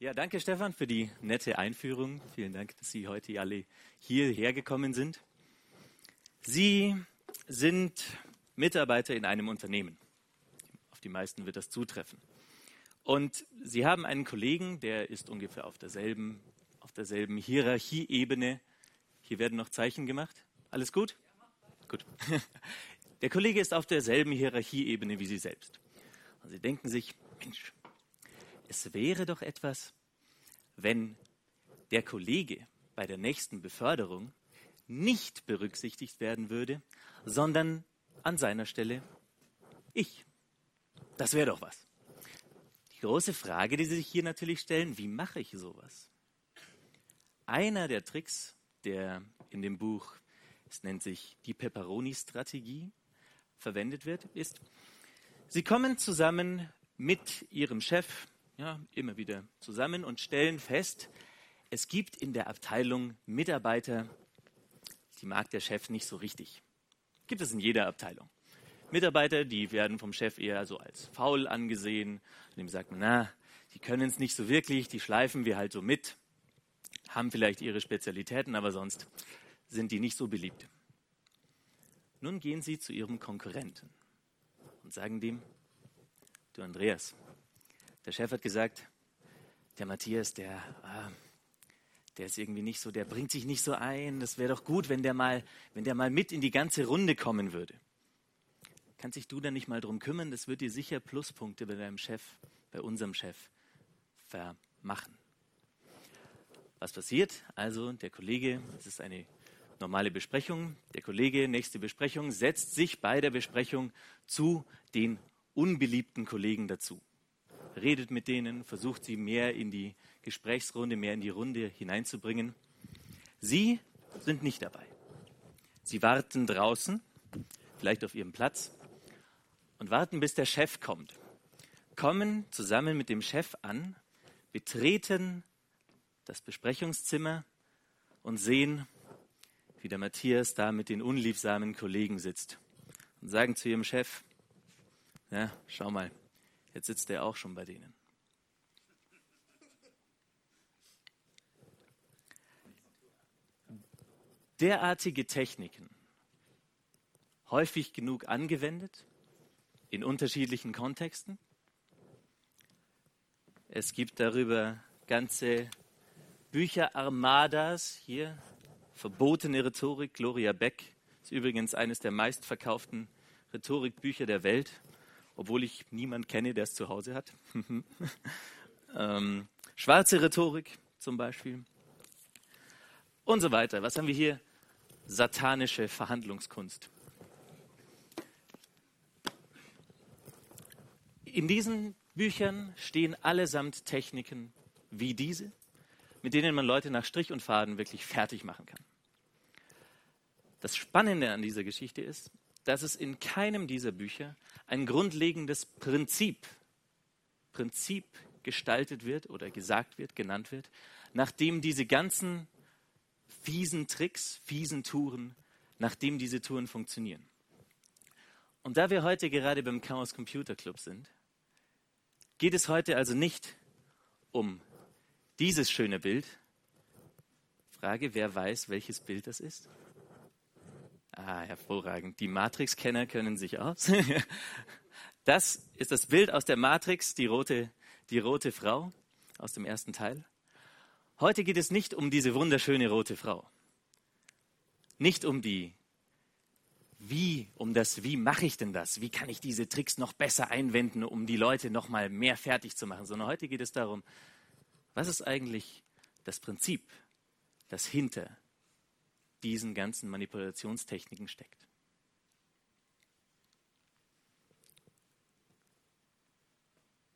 Ja, danke Stefan für die nette Einführung. Vielen Dank, dass Sie heute alle hierher gekommen sind. Sie sind Mitarbeiter in einem Unternehmen. Auf die meisten wird das zutreffen. Und Sie haben einen Kollegen, der ist ungefähr auf derselben, auf derselben Hierarchieebene. Hier werden noch Zeichen gemacht. Alles gut? Gut. Der Kollege ist auf derselben Hierarchieebene wie Sie selbst. Und Sie denken sich, Mensch, es wäre doch etwas, wenn der Kollege bei der nächsten Beförderung nicht berücksichtigt werden würde, sondern an seiner Stelle ich. Das wäre doch was. Die große Frage, die Sie sich hier natürlich stellen, wie mache ich sowas? Einer der Tricks, der in dem Buch, es nennt sich die Pepperoni-Strategie, verwendet wird, ist, Sie kommen zusammen mit Ihrem Chef, ja, immer wieder zusammen und stellen fest, es gibt in der Abteilung Mitarbeiter, die mag der Chef nicht so richtig. Gibt es in jeder Abteilung. Mitarbeiter, die werden vom Chef eher so als faul angesehen. Dem sagt man, na, die können es nicht so wirklich, die schleifen wir halt so mit, haben vielleicht ihre Spezialitäten, aber sonst sind die nicht so beliebt. Nun gehen sie zu ihrem Konkurrenten und sagen dem, du Andreas, der Chef hat gesagt, der Matthias, der, ah, der ist irgendwie nicht so, der bringt sich nicht so ein. Das wäre doch gut, wenn der mal, wenn der mal mit in die ganze Runde kommen würde. Kannst dich du dann nicht mal drum kümmern? Das wird dir sicher Pluspunkte bei deinem Chef, bei unserem Chef vermachen. Was passiert? Also der Kollege, es ist eine normale Besprechung, der Kollege, nächste Besprechung, setzt sich bei der Besprechung zu den unbeliebten Kollegen dazu redet mit denen, versucht sie mehr in die Gesprächsrunde, mehr in die Runde hineinzubringen. Sie sind nicht dabei. Sie warten draußen, vielleicht auf ihrem Platz, und warten, bis der Chef kommt. Kommen zusammen mit dem Chef an, betreten das Besprechungszimmer und sehen, wie der Matthias da mit den unliebsamen Kollegen sitzt und sagen zu ihrem Chef, ja, schau mal, Jetzt sitzt er auch schon bei denen. Derartige Techniken, häufig genug angewendet, in unterschiedlichen Kontexten. Es gibt darüber ganze Bücherarmadas hier. Verbotene Rhetorik, Gloria Beck ist übrigens eines der meistverkauften Rhetorikbücher der Welt obwohl ich niemanden kenne, der es zu Hause hat. ähm, schwarze Rhetorik zum Beispiel. Und so weiter. Was haben wir hier? Satanische Verhandlungskunst. In diesen Büchern stehen allesamt Techniken wie diese, mit denen man Leute nach Strich und Faden wirklich fertig machen kann. Das Spannende an dieser Geschichte ist, dass es in keinem dieser Bücher ein grundlegendes Prinzip, Prinzip gestaltet wird oder gesagt wird, genannt wird, nachdem diese ganzen fiesen Tricks, fiesen Touren, nachdem diese Touren funktionieren. Und da wir heute gerade beim Chaos Computer Club sind, geht es heute also nicht um dieses schöne Bild. Frage, wer weiß, welches Bild das ist? Ah, hervorragend. Die Matrix-Kenner können sich aus. Das ist das Bild aus der Matrix, die rote, die rote Frau aus dem ersten Teil. Heute geht es nicht um diese wunderschöne rote Frau. Nicht um die wie, um das, wie mache ich denn das? Wie kann ich diese Tricks noch besser einwenden, um die Leute noch mal mehr fertig zu machen? Sondern heute geht es darum, was ist eigentlich das Prinzip, das hinter diesen ganzen Manipulationstechniken steckt.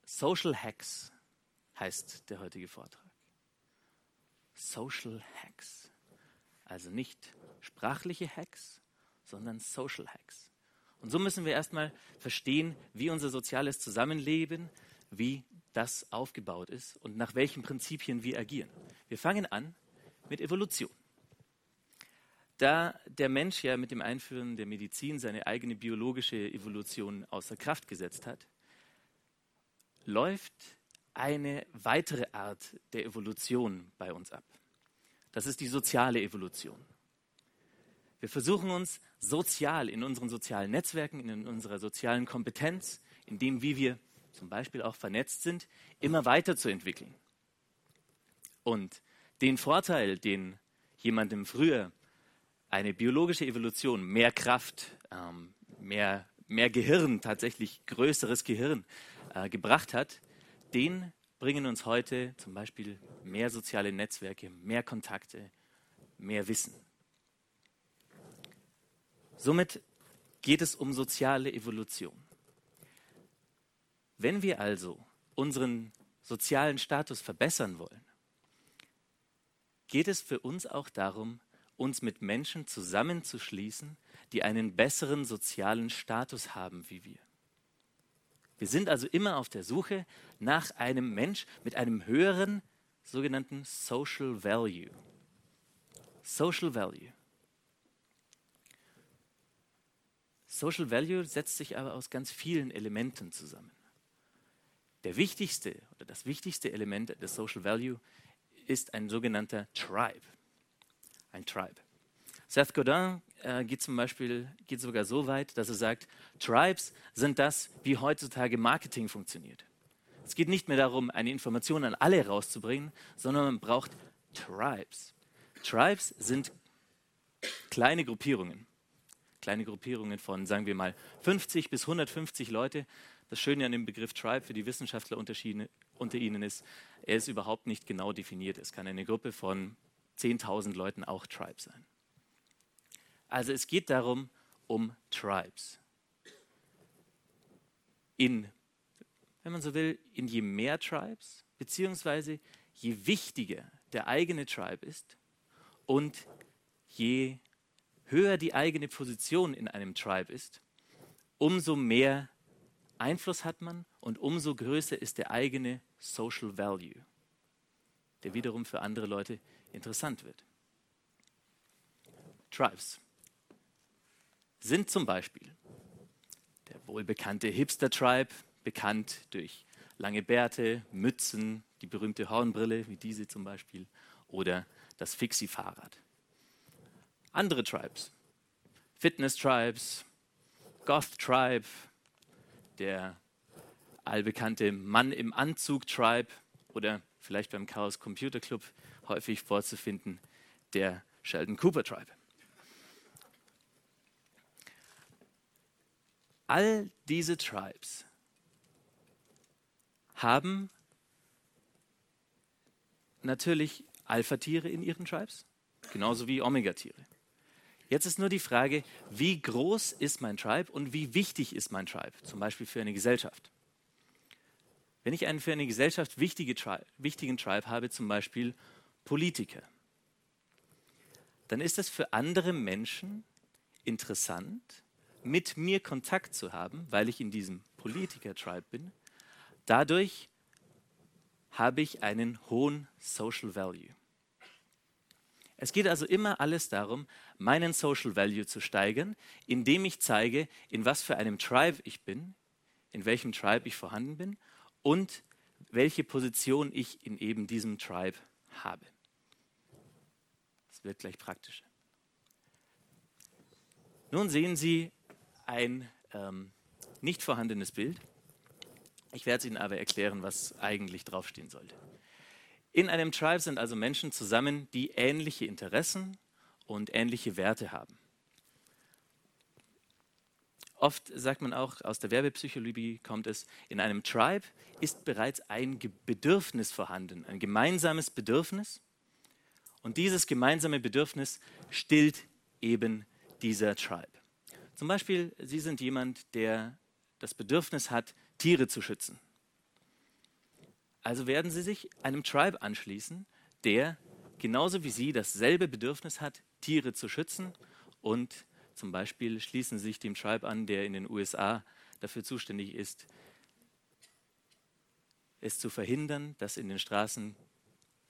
Social Hacks heißt der heutige Vortrag. Social Hacks. Also nicht sprachliche Hacks, sondern Social Hacks. Und so müssen wir erstmal verstehen, wie unser soziales Zusammenleben, wie das aufgebaut ist und nach welchen Prinzipien wir agieren. Wir fangen an mit Evolution. Da der Mensch ja mit dem Einführen der Medizin seine eigene biologische Evolution außer Kraft gesetzt hat, läuft eine weitere Art der Evolution bei uns ab. Das ist die soziale Evolution. Wir versuchen uns sozial in unseren sozialen Netzwerken, in unserer sozialen Kompetenz, in dem, wie wir zum Beispiel auch vernetzt sind, immer weiterzuentwickeln. Und den Vorteil, den jemandem früher eine biologische Evolution, mehr Kraft, ähm, mehr, mehr Gehirn, tatsächlich größeres Gehirn äh, gebracht hat, den bringen uns heute zum Beispiel mehr soziale Netzwerke, mehr Kontakte, mehr Wissen. Somit geht es um soziale Evolution. Wenn wir also unseren sozialen Status verbessern wollen, geht es für uns auch darum, uns mit Menschen zusammenzuschließen, die einen besseren sozialen Status haben wie wir. Wir sind also immer auf der Suche nach einem Mensch mit einem höheren sogenannten Social Value. Social Value. Social Value setzt sich aber aus ganz vielen Elementen zusammen. Der wichtigste oder das wichtigste Element des Social Value ist ein sogenannter Tribe. Ein Tribe. Seth Godin äh, geht zum Beispiel geht sogar so weit, dass er sagt, Tribes sind das, wie heutzutage Marketing funktioniert. Es geht nicht mehr darum, eine Information an alle rauszubringen, sondern man braucht Tribes. Tribes sind kleine Gruppierungen. Kleine Gruppierungen von, sagen wir mal, 50 bis 150 Leute. Das Schöne an dem Begriff Tribe für die Wissenschaftler unter Ihnen ist, er ist überhaupt nicht genau definiert. Es kann eine Gruppe von 10.000 Leuten auch Tribe sein. Also es geht darum, um Tribes. In, wenn man so will, in je mehr Tribes, beziehungsweise je wichtiger der eigene Tribe ist und je höher die eigene Position in einem Tribe ist, umso mehr Einfluss hat man und umso größer ist der eigene Social Value, der wiederum für andere Leute interessant wird. Tribes sind zum Beispiel der wohlbekannte Hipster-Tribe, bekannt durch lange Bärte, Mützen, die berühmte Hornbrille, wie diese zum Beispiel, oder das Fixie-Fahrrad. Andere Tribes, Fitness-Tribes, Goth-Tribe, der allbekannte Mann im Anzug-Tribe oder vielleicht beim Chaos Computer Club häufig vorzufinden, der Sheldon Cooper Tribe. all diese Tribes haben natürlich Alpha-Tiere in ihren Tribes, genauso wie Omega-Tiere. Jetzt ist nur die Frage, wie groß ist mein Tribe und wie wichtig ist mein Tribe, zum Beispiel für eine Gesellschaft. Wenn ich einen für eine Gesellschaft wichtige Tribe, wichtigen Tribe habe, zum Beispiel Politiker, dann ist es für andere Menschen interessant, mit mir Kontakt zu haben, weil ich in diesem Politiker-Tribe bin, dadurch habe ich einen hohen Social Value. Es geht also immer alles darum, meinen Social Value zu steigern, indem ich zeige, in was für einem Tribe ich bin, in welchem Tribe ich vorhanden bin und welche Position ich in eben diesem Tribe habe. Das wird gleich praktischer. Nun sehen Sie ein ähm, nicht vorhandenes Bild. Ich werde es Ihnen aber erklären, was eigentlich draufstehen sollte. In einem Tribe sind also Menschen zusammen, die ähnliche Interessen und ähnliche Werte haben. Oft sagt man auch, aus der Werbepsychologie kommt es, in einem Tribe ist bereits ein Bedürfnis vorhanden, ein gemeinsames Bedürfnis. Und dieses gemeinsame Bedürfnis stillt eben dieser Tribe. Zum Beispiel, Sie sind jemand, der das Bedürfnis hat, Tiere zu schützen. Also werden Sie sich einem Tribe anschließen, der genauso wie Sie dasselbe Bedürfnis hat, Tiere zu schützen. Und zum Beispiel schließen sich dem Tribe an, der in den USA dafür zuständig ist, es zu verhindern, dass in den Straßen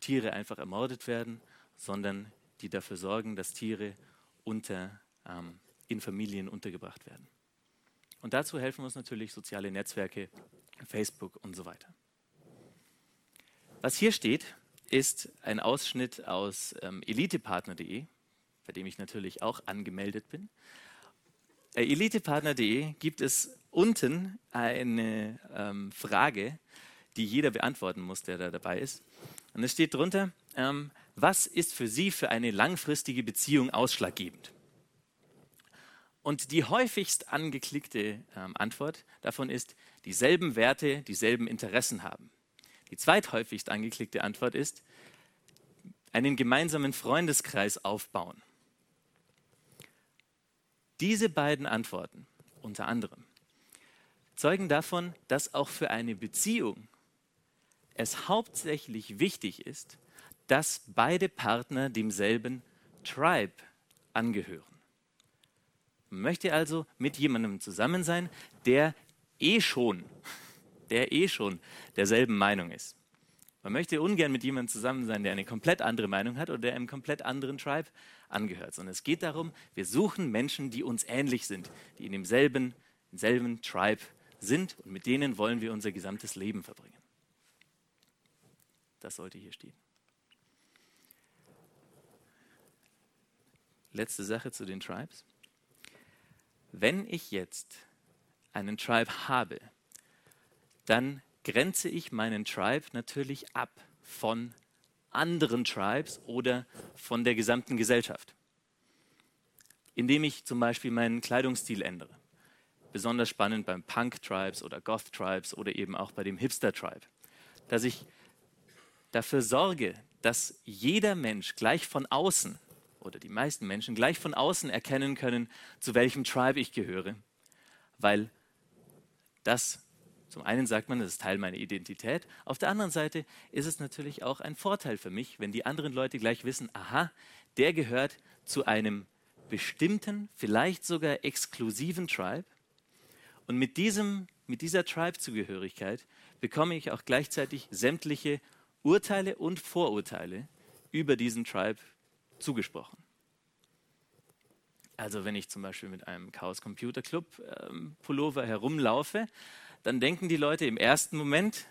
Tiere einfach ermordet werden, sondern die dafür sorgen, dass Tiere unter ähm, in Familien untergebracht werden. Und dazu helfen uns natürlich soziale Netzwerke, Facebook und so weiter. Was hier steht, ist ein Ausschnitt aus ähm, elitepartner.de, bei dem ich natürlich auch angemeldet bin. Bei elitepartner.de gibt es unten eine ähm, Frage, die jeder beantworten muss, der da dabei ist. Und es steht drunter, ähm, was ist für Sie für eine langfristige Beziehung ausschlaggebend? Und die häufigst angeklickte ähm, Antwort davon ist, dieselben Werte, dieselben Interessen haben. Die zweithäufigst angeklickte Antwort ist, einen gemeinsamen Freundeskreis aufbauen. Diese beiden Antworten unter anderem zeugen davon, dass auch für eine Beziehung es hauptsächlich wichtig ist, dass beide Partner demselben Tribe angehören. Man möchte also mit jemandem zusammen sein, der eh schon, der eh schon derselben Meinung ist. Man möchte ungern mit jemandem zusammen sein, der eine komplett andere Meinung hat oder der einem komplett anderen Tribe angehört, sondern es geht darum, wir suchen Menschen, die uns ähnlich sind, die in demselben, demselben Tribe sind und mit denen wollen wir unser gesamtes Leben verbringen. Das sollte hier stehen. Letzte Sache zu den Tribes. Wenn ich jetzt einen Tribe habe, dann grenze ich meinen Tribe natürlich ab von anderen Tribes oder von der gesamten Gesellschaft. Indem ich zum Beispiel meinen Kleidungsstil ändere. Besonders spannend beim Punk-Tribes oder Goth-Tribes oder eben auch bei dem Hipster-Tribe. Dass ich dafür sorge, dass jeder Mensch gleich von außen oder die meisten Menschen gleich von außen erkennen können, zu welchem Tribe ich gehöre. Weil das zum einen sagt man, das ist Teil meiner Identität. Auf der anderen Seite ist es natürlich auch ein Vorteil für mich, wenn die anderen Leute gleich wissen, aha, der gehört zu einem bestimmten, vielleicht sogar exklusiven Tribe. Und mit, diesem, mit dieser Tribe-Zugehörigkeit bekomme ich auch gleichzeitig sämtliche Urteile und Vorurteile über diesen Tribe zugesprochen. Also wenn ich zum Beispiel mit einem Chaos Computer Club ähm, Pullover herumlaufe, dann denken die Leute im ersten Moment,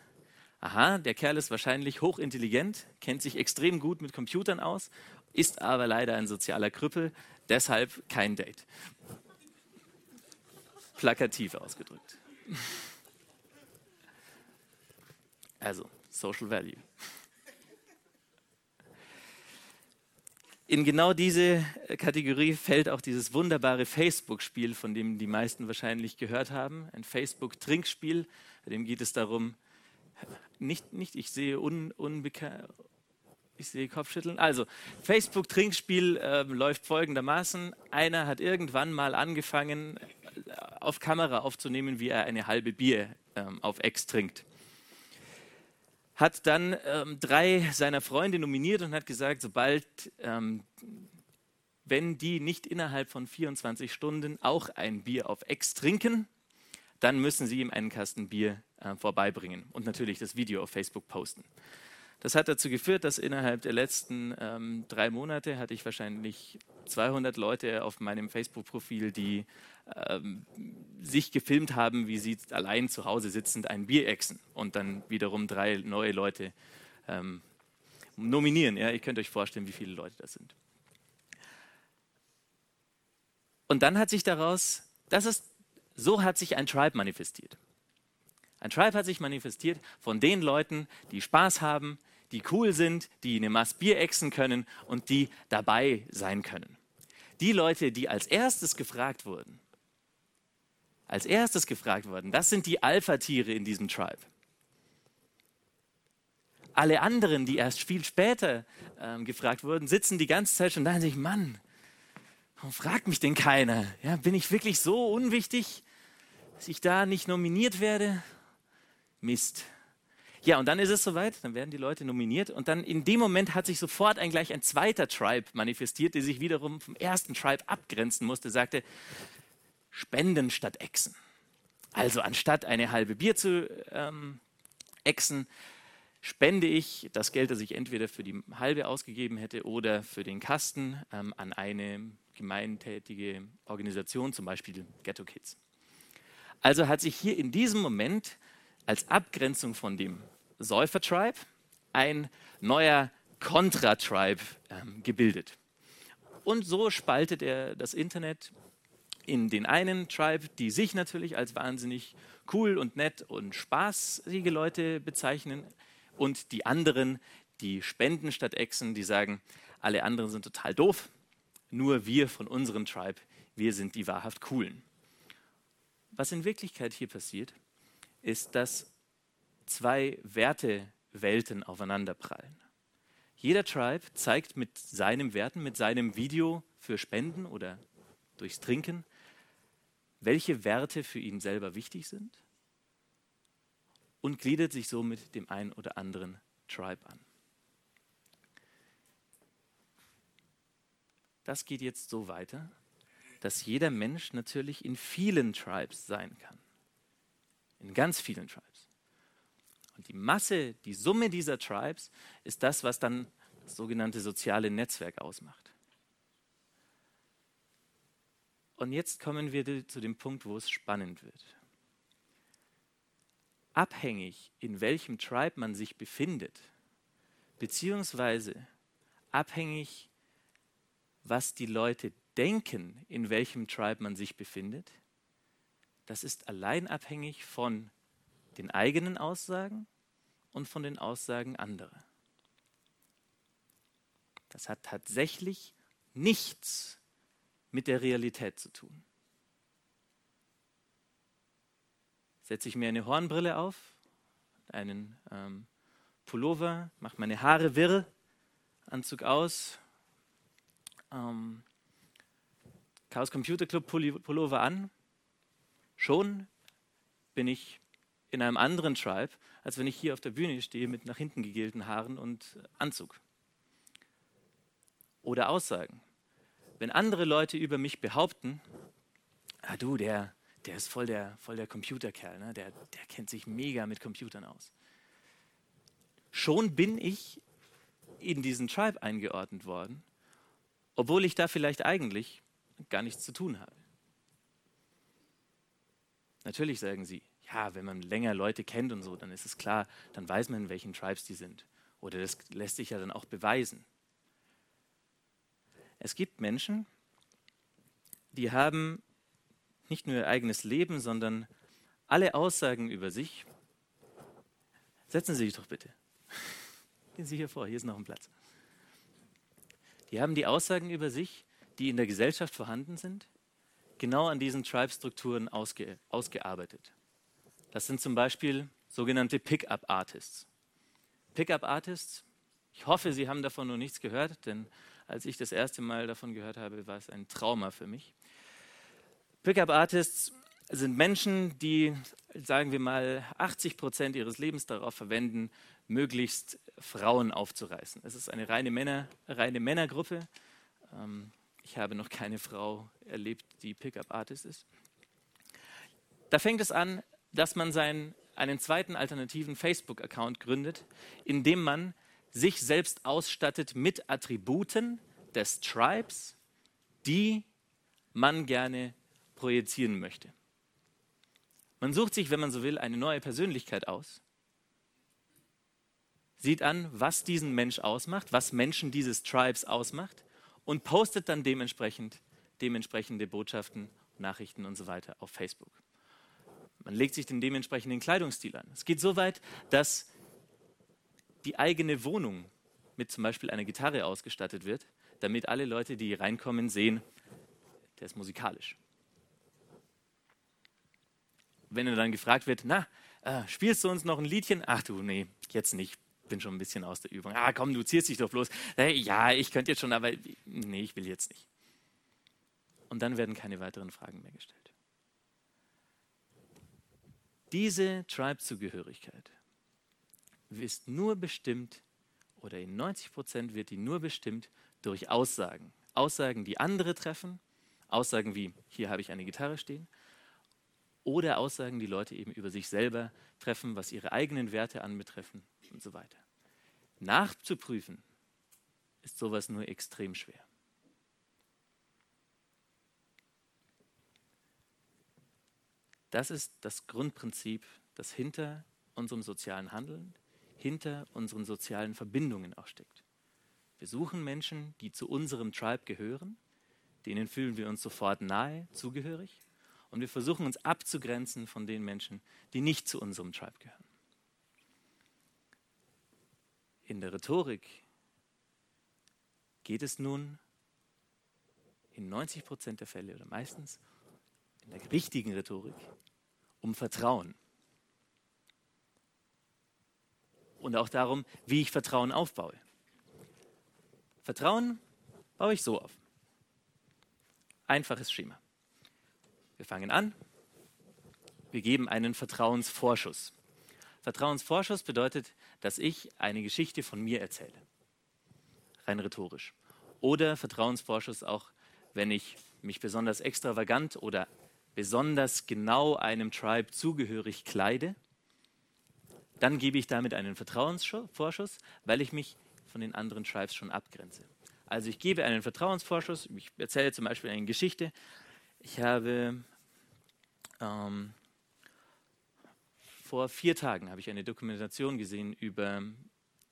aha, der Kerl ist wahrscheinlich hochintelligent, kennt sich extrem gut mit Computern aus, ist aber leider ein sozialer Krüppel, deshalb kein Date. Plakativ ausgedrückt. Also, Social Value. In genau diese Kategorie fällt auch dieses wunderbare Facebook-Spiel, von dem die meisten wahrscheinlich gehört haben. Ein Facebook-Trinkspiel, bei dem geht es darum, nicht, nicht ich sehe un, unbekannt, ich sehe Kopfschütteln. Also, Facebook-Trinkspiel äh, läuft folgendermaßen. Einer hat irgendwann mal angefangen, äh, auf Kamera aufzunehmen, wie er eine halbe Bier äh, auf Ex trinkt hat dann ähm, drei seiner Freunde nominiert und hat gesagt, sobald, ähm, wenn die nicht innerhalb von 24 Stunden auch ein Bier auf Ex trinken, dann müssen sie ihm einen Kasten Bier äh, vorbeibringen und natürlich das Video auf Facebook posten. Das hat dazu geführt, dass innerhalb der letzten ähm, drei Monate hatte ich wahrscheinlich 200 Leute auf meinem Facebook-Profil, die ähm, sich gefilmt haben, wie sie allein zu Hause sitzend ein Bier exen und dann wiederum drei neue Leute ähm, nominieren. Ja, ihr könnt euch vorstellen, wie viele Leute das sind. Und dann hat sich daraus, das ist, so hat sich ein Tribe manifestiert. Ein Tribe hat sich manifestiert von den Leuten, die Spaß haben, die cool sind, die eine Maß Bier exen können und die dabei sein können. Die Leute, die als erstes gefragt wurden, als erstes gefragt wurden, das sind die Alpha-Tiere in diesem Tribe. Alle anderen, die erst viel später ähm, gefragt wurden, sitzen die ganze Zeit schon da und sich, Mann, warum fragt mich denn keiner? Ja, bin ich wirklich so unwichtig, dass ich da nicht nominiert werde? Mist. Ja, und dann ist es soweit, dann werden die Leute nominiert und dann in dem Moment hat sich sofort ein, gleich ein zweiter Tribe manifestiert, der sich wiederum vom ersten Tribe abgrenzen musste, sagte, Spenden statt Exen. Also anstatt eine halbe Bier zu ähm, exen, spende ich das Geld, das ich entweder für die halbe ausgegeben hätte oder für den Kasten ähm, an eine gemeintätige Organisation, zum Beispiel Ghetto Kids. Also hat sich hier in diesem Moment als Abgrenzung von dem Säufer-Tribe ein neuer Contra-Tribe ähm, gebildet. Und so spaltet er das Internet in den einen Tribe, die sich natürlich als wahnsinnig cool und nett und spaßige Leute bezeichnen, und die anderen, die spenden statt Echsen, die sagen, alle anderen sind total doof, nur wir von unserem Tribe, wir sind die wahrhaft coolen. Was in Wirklichkeit hier passiert, ist, dass zwei Wertewelten aufeinanderprallen. Jeder Tribe zeigt mit seinen Werten, mit seinem Video für Spenden oder durchs Trinken, welche Werte für ihn selber wichtig sind und gliedert sich somit dem einen oder anderen Tribe an. Das geht jetzt so weiter, dass jeder Mensch natürlich in vielen Tribes sein kann. In ganz vielen Tribes. Und die Masse, die Summe dieser Tribes ist das, was dann das sogenannte soziale Netzwerk ausmacht. Und jetzt kommen wir zu dem Punkt, wo es spannend wird. Abhängig, in welchem Tribe man sich befindet, beziehungsweise abhängig, was die Leute denken, in welchem Tribe man sich befindet, das ist allein abhängig von den eigenen Aussagen und von den Aussagen anderer. Das hat tatsächlich nichts mit der Realität zu tun. Setze ich mir eine Hornbrille auf, einen ähm, Pullover, mache meine Haare wirr, Anzug aus, ähm, Chaos Computer Club Pullover an, schon bin ich in einem anderen Tribe, als wenn ich hier auf der Bühne stehe mit nach hinten gegelten Haaren und Anzug. Oder Aussagen. Wenn andere Leute über mich behaupten, ah du, der, der ist voll der, voll der Computerkerl, ne? der, der kennt sich mega mit Computern aus. Schon bin ich in diesen Tribe eingeordnet worden, obwohl ich da vielleicht eigentlich gar nichts zu tun habe. Natürlich sagen sie, ja, wenn man länger Leute kennt und so, dann ist es klar, dann weiß man, in welchen Tribes die sind. Oder das lässt sich ja dann auch beweisen. Es gibt Menschen, die haben nicht nur ihr eigenes Leben, sondern alle Aussagen über sich. Setzen Sie sich doch bitte. Gehen Sie hier vor, hier ist noch ein Platz. Die haben die Aussagen über sich, die in der Gesellschaft vorhanden sind, genau an diesen Tribe-Strukturen ausge, ausgearbeitet. Das sind zum Beispiel sogenannte Pickup-Artists. Pickup-Artists, ich hoffe, Sie haben davon noch nichts gehört, denn als ich das erste Mal davon gehört habe, war es ein Trauma für mich. Pickup-Artists sind Menschen, die, sagen wir mal, 80 Prozent ihres Lebens darauf verwenden, möglichst Frauen aufzureißen. Es ist eine reine, Männer, reine Männergruppe. Ähm, ich habe noch keine Frau erlebt, die Pickup-Artist ist. Da fängt es an, dass man seinen, einen zweiten alternativen Facebook-Account gründet, in dem man sich selbst ausstattet mit Attributen des Tribes, die man gerne projizieren möchte. Man sucht sich, wenn man so will, eine neue Persönlichkeit aus, sieht an, was diesen Mensch ausmacht, was Menschen dieses Tribes ausmacht und postet dann dementsprechend dementsprechende Botschaften, Nachrichten und so weiter auf Facebook. Man legt sich den dementsprechenden Kleidungsstil an. Es geht so weit, dass die eigene Wohnung mit zum Beispiel einer Gitarre ausgestattet wird, damit alle Leute, die reinkommen, sehen, der ist musikalisch wenn er dann gefragt wird, na, äh, spielst du uns noch ein Liedchen? Ach du, nee, jetzt nicht. Bin schon ein bisschen aus der Übung. Ah, komm, du ziehst dich doch bloß. Ja, ich könnte jetzt schon, aber nee, ich will jetzt nicht. Und dann werden keine weiteren Fragen mehr gestellt. Diese Tribe-Zugehörigkeit ist nur bestimmt, oder in 90 Prozent wird die nur bestimmt durch Aussagen. Aussagen, die andere treffen, Aussagen wie, hier habe ich eine Gitarre stehen, oder Aussagen, die Leute eben über sich selber treffen, was ihre eigenen Werte anbetreffen und so weiter. Nachzuprüfen ist sowas nur extrem schwer. Das ist das Grundprinzip, das hinter unserem sozialen Handeln, hinter unseren sozialen Verbindungen auch steckt. Wir suchen Menschen, die zu unserem Tribe gehören, denen fühlen wir uns sofort nahe, zugehörig, und wir versuchen uns abzugrenzen von den Menschen, die nicht zu unserem Tribe gehören. In der Rhetorik geht es nun in 90 Prozent der Fälle oder meistens in der richtigen Rhetorik um Vertrauen. Und auch darum, wie ich Vertrauen aufbaue. Vertrauen baue ich so auf. Einfaches Schema. Wir fangen an. Wir geben einen Vertrauensvorschuss. Vertrauensvorschuss bedeutet, dass ich eine Geschichte von mir erzähle. Rein rhetorisch. Oder Vertrauensvorschuss auch, wenn ich mich besonders extravagant oder besonders genau einem Tribe zugehörig kleide, dann gebe ich damit einen Vertrauensvorschuss, weil ich mich von den anderen Tribes schon abgrenze. Also ich gebe einen Vertrauensvorschuss, ich erzähle zum Beispiel eine Geschichte. Ich habe ähm, vor vier Tagen habe ich eine Dokumentation gesehen über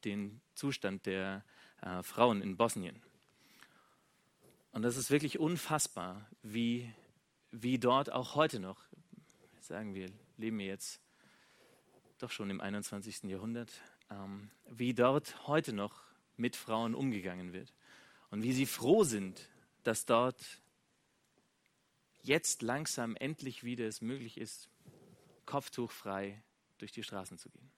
den Zustand der äh, Frauen in Bosnien. Und das ist wirklich unfassbar, wie wie dort auch heute noch, sagen wir, leben wir jetzt doch schon im 21. Jahrhundert, ähm, wie dort heute noch mit Frauen umgegangen wird und wie sie froh sind, dass dort jetzt langsam endlich wieder es möglich ist, kopftuchfrei durch die Straßen zu gehen.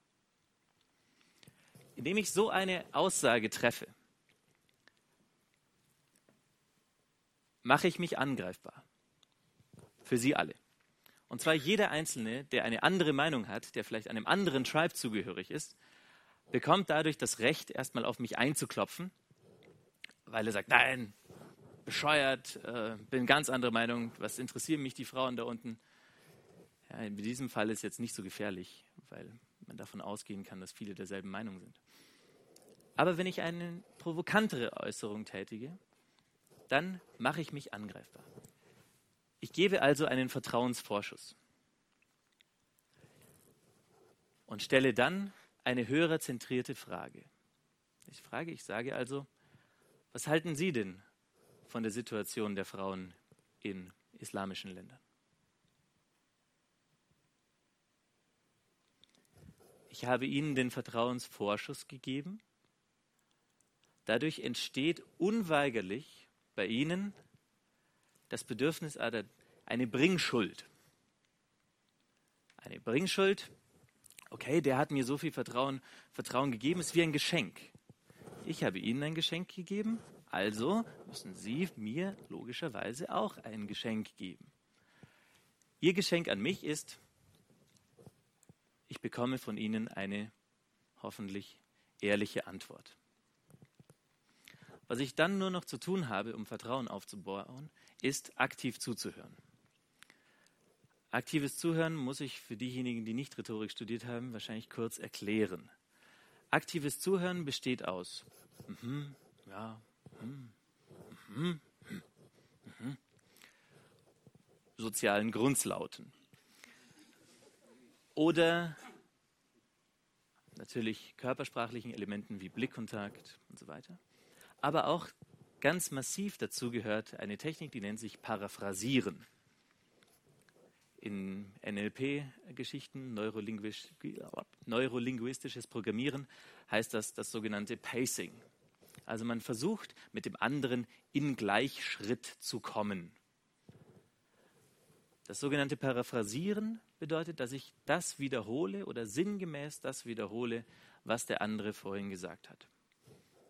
Indem ich so eine Aussage treffe, mache ich mich angreifbar für sie alle. Und zwar jeder Einzelne, der eine andere Meinung hat, der vielleicht einem anderen Tribe zugehörig ist, bekommt dadurch das Recht, erstmal auf mich einzuklopfen, weil er sagt, nein, bescheuert, äh, bin ganz andere Meinung, was interessieren mich die Frauen da unten? Ja, in diesem Fall ist jetzt nicht so gefährlich, weil man davon ausgehen kann, dass viele derselben Meinung sind. Aber wenn ich eine provokantere Äußerung tätige, dann mache ich mich angreifbar. Ich gebe also einen Vertrauensvorschuss und stelle dann eine hörerzentrierte Frage. Ich frage, ich sage also, was halten Sie denn von der Situation der Frauen in islamischen Ländern? Ich habe Ihnen den Vertrauensvorschuss gegeben. Dadurch entsteht unweigerlich bei Ihnen das Bedürfnis, eine Bringschuld. Eine Bringschuld, okay, der hat mir so viel Vertrauen, Vertrauen gegeben, ist wie ein Geschenk. Ich habe Ihnen ein Geschenk gegeben, also müssen Sie mir logischerweise auch ein Geschenk geben. Ihr Geschenk an mich ist, ich bekomme von Ihnen eine hoffentlich ehrliche Antwort. Was ich dann nur noch zu tun habe, um Vertrauen aufzubauen, ist aktiv zuzuhören. Aktives Zuhören muss ich für diejenigen, die nicht Rhetorik studiert haben, wahrscheinlich kurz erklären. Aktives Zuhören besteht aus mhm, ja, mhm, mhm, mhm, sozialen Grundslauten. Oder natürlich körpersprachlichen Elementen wie Blickkontakt und so weiter. Aber auch ganz massiv dazu gehört eine Technik, die nennt sich Paraphrasieren. In NLP-Geschichten, neurolinguistisches Programmieren, heißt das das sogenannte Pacing. Also man versucht, mit dem anderen in Gleichschritt zu kommen. Das sogenannte Paraphrasieren bedeutet, dass ich das wiederhole oder sinngemäß das wiederhole, was der andere vorhin gesagt hat.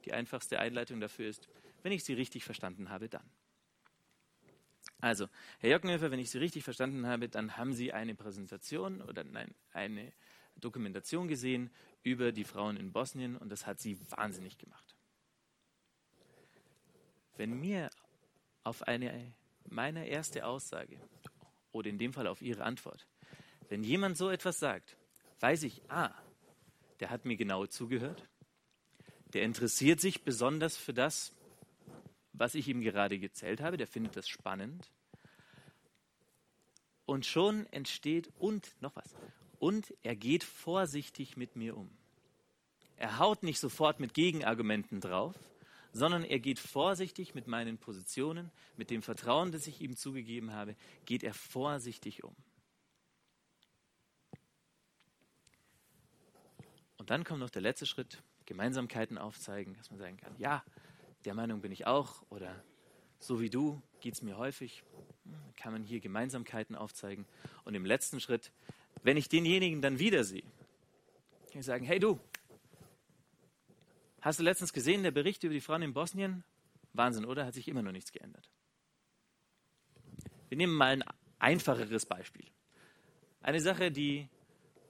Die einfachste Einleitung dafür ist, wenn ich Sie richtig verstanden habe, dann. Also, Herr Jockenhöfer, wenn ich Sie richtig verstanden habe, dann haben Sie eine Präsentation oder nein, eine Dokumentation gesehen über die Frauen in Bosnien und das hat Sie wahnsinnig gemacht. Wenn mir auf eine meine erste Aussage oder in dem Fall auf Ihre Antwort, wenn jemand so etwas sagt, weiß ich, ah, der hat mir genau zugehört, der interessiert sich besonders für das, was ich ihm gerade gezählt habe, der findet das spannend. Und schon entsteht, und noch was, und er geht vorsichtig mit mir um. Er haut nicht sofort mit Gegenargumenten drauf, sondern er geht vorsichtig mit meinen Positionen, mit dem Vertrauen, das ich ihm zugegeben habe, geht er vorsichtig um. Und dann kommt noch der letzte Schritt, Gemeinsamkeiten aufzeigen, dass man sagen kann, ja, der Meinung bin ich auch oder so wie du geht es mir häufig, kann man hier Gemeinsamkeiten aufzeigen. Und im letzten Schritt, wenn ich denjenigen dann wiedersehe, kann ich sagen, hey du, hast du letztens gesehen, der Bericht über die Frauen in Bosnien? Wahnsinn, oder? Hat sich immer noch nichts geändert. Wir nehmen mal ein einfacheres Beispiel. Eine Sache, die,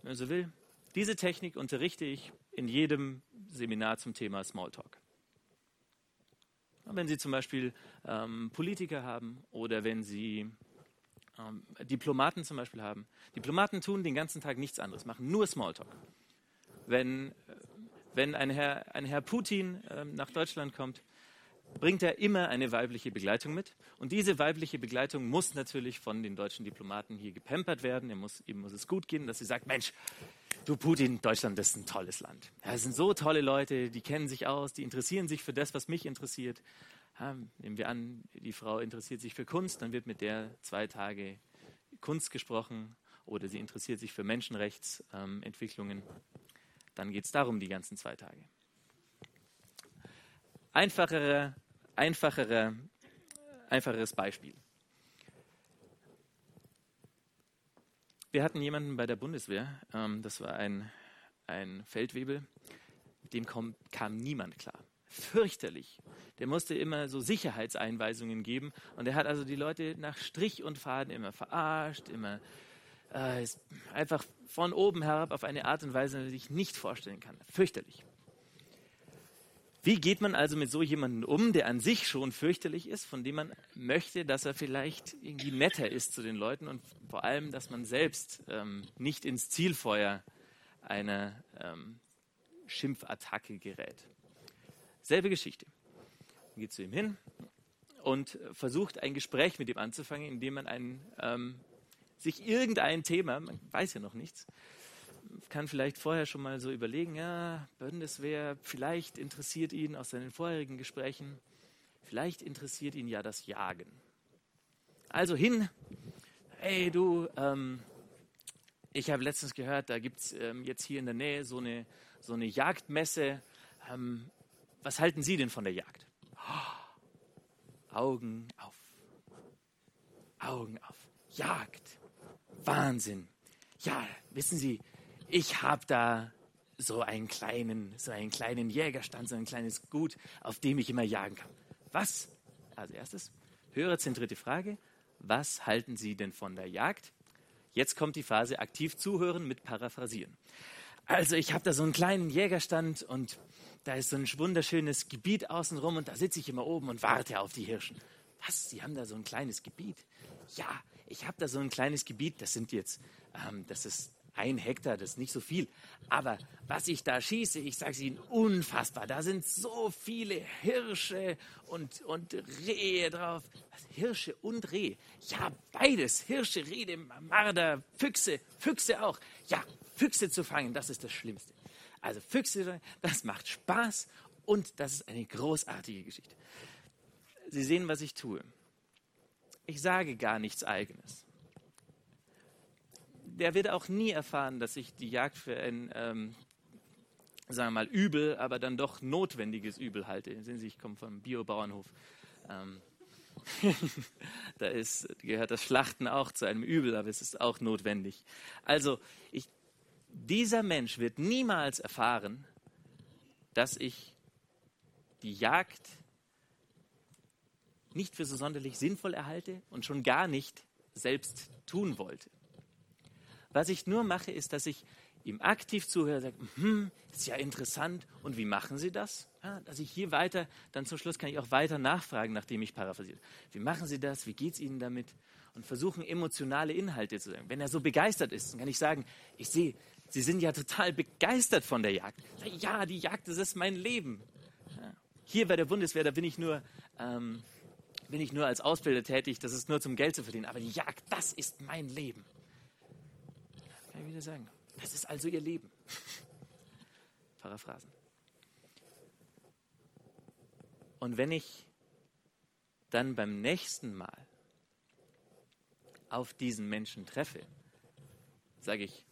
wenn man so will, diese Technik unterrichte ich in jedem Seminar zum Thema Smalltalk. Wenn Sie zum Beispiel ähm, Politiker haben oder wenn Sie ähm, Diplomaten zum Beispiel haben. Diplomaten tun den ganzen Tag nichts anderes, machen nur Smalltalk. Wenn, wenn ein, Herr, ein Herr Putin äh, nach Deutschland kommt, bringt er immer eine weibliche Begleitung mit. Und diese weibliche Begleitung muss natürlich von den deutschen Diplomaten hier gepampert werden. Er muss, ihm muss es gut gehen, dass sie sagt, Mensch, du Putin, Deutschland ist ein tolles Land. Es sind so tolle Leute, die kennen sich aus, die interessieren sich für das, was mich interessiert. Nehmen wir an, die Frau interessiert sich für Kunst, dann wird mit der zwei Tage Kunst gesprochen oder sie interessiert sich für Menschenrechtsentwicklungen. Dann geht es darum die ganzen zwei Tage. Einfachere, einfachere, einfacheres Beispiel. Wir hatten jemanden bei der Bundeswehr, ähm, das war ein, ein Feldwebel, mit dem kam, kam niemand klar. Fürchterlich. Der musste immer so Sicherheitseinweisungen geben und er hat also die Leute nach Strich und Faden immer verarscht, immer äh, einfach von oben herab auf eine Art und Weise, die ich nicht vorstellen kann. Fürchterlich. Wie geht man also mit so jemandem um, der an sich schon fürchterlich ist, von dem man möchte, dass er vielleicht irgendwie netter ist zu den Leuten und vor allem, dass man selbst ähm, nicht ins Zielfeuer einer ähm, Schimpfattacke gerät? Selbe Geschichte. Man geht zu ihm hin und versucht ein Gespräch mit ihm anzufangen, indem man ein, ähm, sich irgendein Thema, man weiß ja noch nichts, kann vielleicht vorher schon mal so überlegen, ja, Bundeswehr, vielleicht interessiert ihn aus seinen vorherigen Gesprächen, vielleicht interessiert ihn ja das Jagen. Also hin, hey du, ähm, ich habe letztens gehört, da gibt es ähm, jetzt hier in der Nähe so eine, so eine Jagdmesse. Ähm, was halten Sie denn von der Jagd? Oh, Augen auf. Augen auf. Jagd. Wahnsinn. Ja, wissen Sie, ich habe da so einen kleinen, so einen kleinen Jägerstand, so ein kleines Gut, auf dem ich immer jagen kann. Was? Als erstes, hörerzentrierte Frage. Was halten Sie denn von der Jagd? Jetzt kommt die Phase aktiv zuhören mit Paraphrasieren. Also ich habe da so einen kleinen Jägerstand und da ist so ein wunderschönes Gebiet außenrum und da sitze ich immer oben und warte auf die Hirschen. Was? Sie haben da so ein kleines Gebiet? Ja, ich habe da so ein kleines Gebiet. Das sind jetzt, ähm, das ist ein Hektar, das ist nicht so viel. Aber was ich da schieße, ich sage es Ihnen, unfassbar. Da sind so viele Hirsche und, und Rehe drauf. Was, Hirsche und Rehe? Ja, beides. Hirsche, Rehe, Marder, Füchse, Füchse auch. Ja, Füchse zu fangen, das ist das Schlimmste. Also Füchse, das macht Spaß und das ist eine großartige Geschichte. Sie sehen, was ich tue. Ich sage gar nichts Eigenes der wird auch nie erfahren, dass ich die Jagd für ein, ähm, sagen wir mal, übel, aber dann doch notwendiges Übel halte. Sehen Sie, ich komme vom Biobauernhof. Ähm, da ist, gehört das Schlachten auch zu einem Übel, aber es ist auch notwendig. Also, ich, dieser Mensch wird niemals erfahren, dass ich die Jagd nicht für so sonderlich sinnvoll erhalte und schon gar nicht selbst tun wollte. Was ich nur mache, ist, dass ich ihm aktiv zuhöre, sage, hm, ist ja interessant. Und wie machen Sie das? Ja, dass ich hier weiter, dann zum Schluss kann ich auch weiter nachfragen, nachdem ich paraphrasiere. Wie machen Sie das? Wie geht es Ihnen damit? Und versuchen, emotionale Inhalte zu sagen. Wenn er so begeistert ist, dann kann ich sagen, ich sehe, Sie sind ja total begeistert von der Jagd. Ja, die Jagd, das ist mein Leben. Ja. Hier bei der Bundeswehr, da bin ich nur, ähm, bin ich nur als Ausbilder tätig, das ist nur zum Geld zu verdienen. Aber die Jagd, das ist mein Leben ich wieder sagen. Das ist also ihr Leben. Paraphrasen. Und wenn ich dann beim nächsten Mal auf diesen Menschen treffe, sage ich,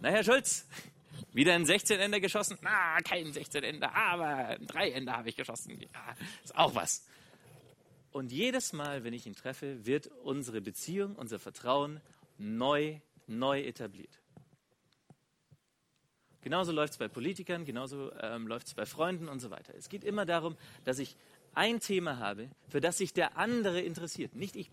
na Herr Schulz, wieder ein 16-Ender geschossen? Na, kein 16-Ender, aber ein 3-Ender habe ich geschossen. Ja, ist auch was. Und jedes Mal, wenn ich ihn treffe, wird unsere Beziehung, unser Vertrauen neu, neu etabliert. Genauso läuft es bei Politikern, genauso ähm, läuft es bei Freunden und so weiter. Es geht immer darum, dass ich ein Thema habe, für das sich der andere interessiert. Nicht ich,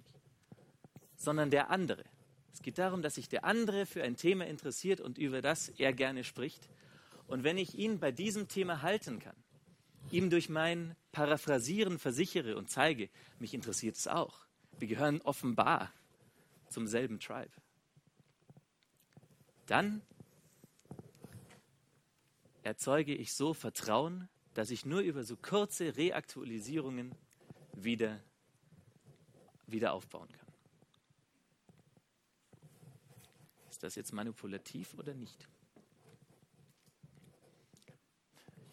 sondern der andere. Es geht darum, dass sich der andere für ein Thema interessiert und über das er gerne spricht. Und wenn ich ihn bei diesem Thema halten kann, ihm durch mein Paraphrasieren versichere und zeige, mich interessiert es auch. Wir gehören offenbar zum selben Tribe. Dann erzeuge ich so Vertrauen, dass ich nur über so kurze Reaktualisierungen wieder, wieder aufbauen kann. Ist das jetzt manipulativ oder nicht?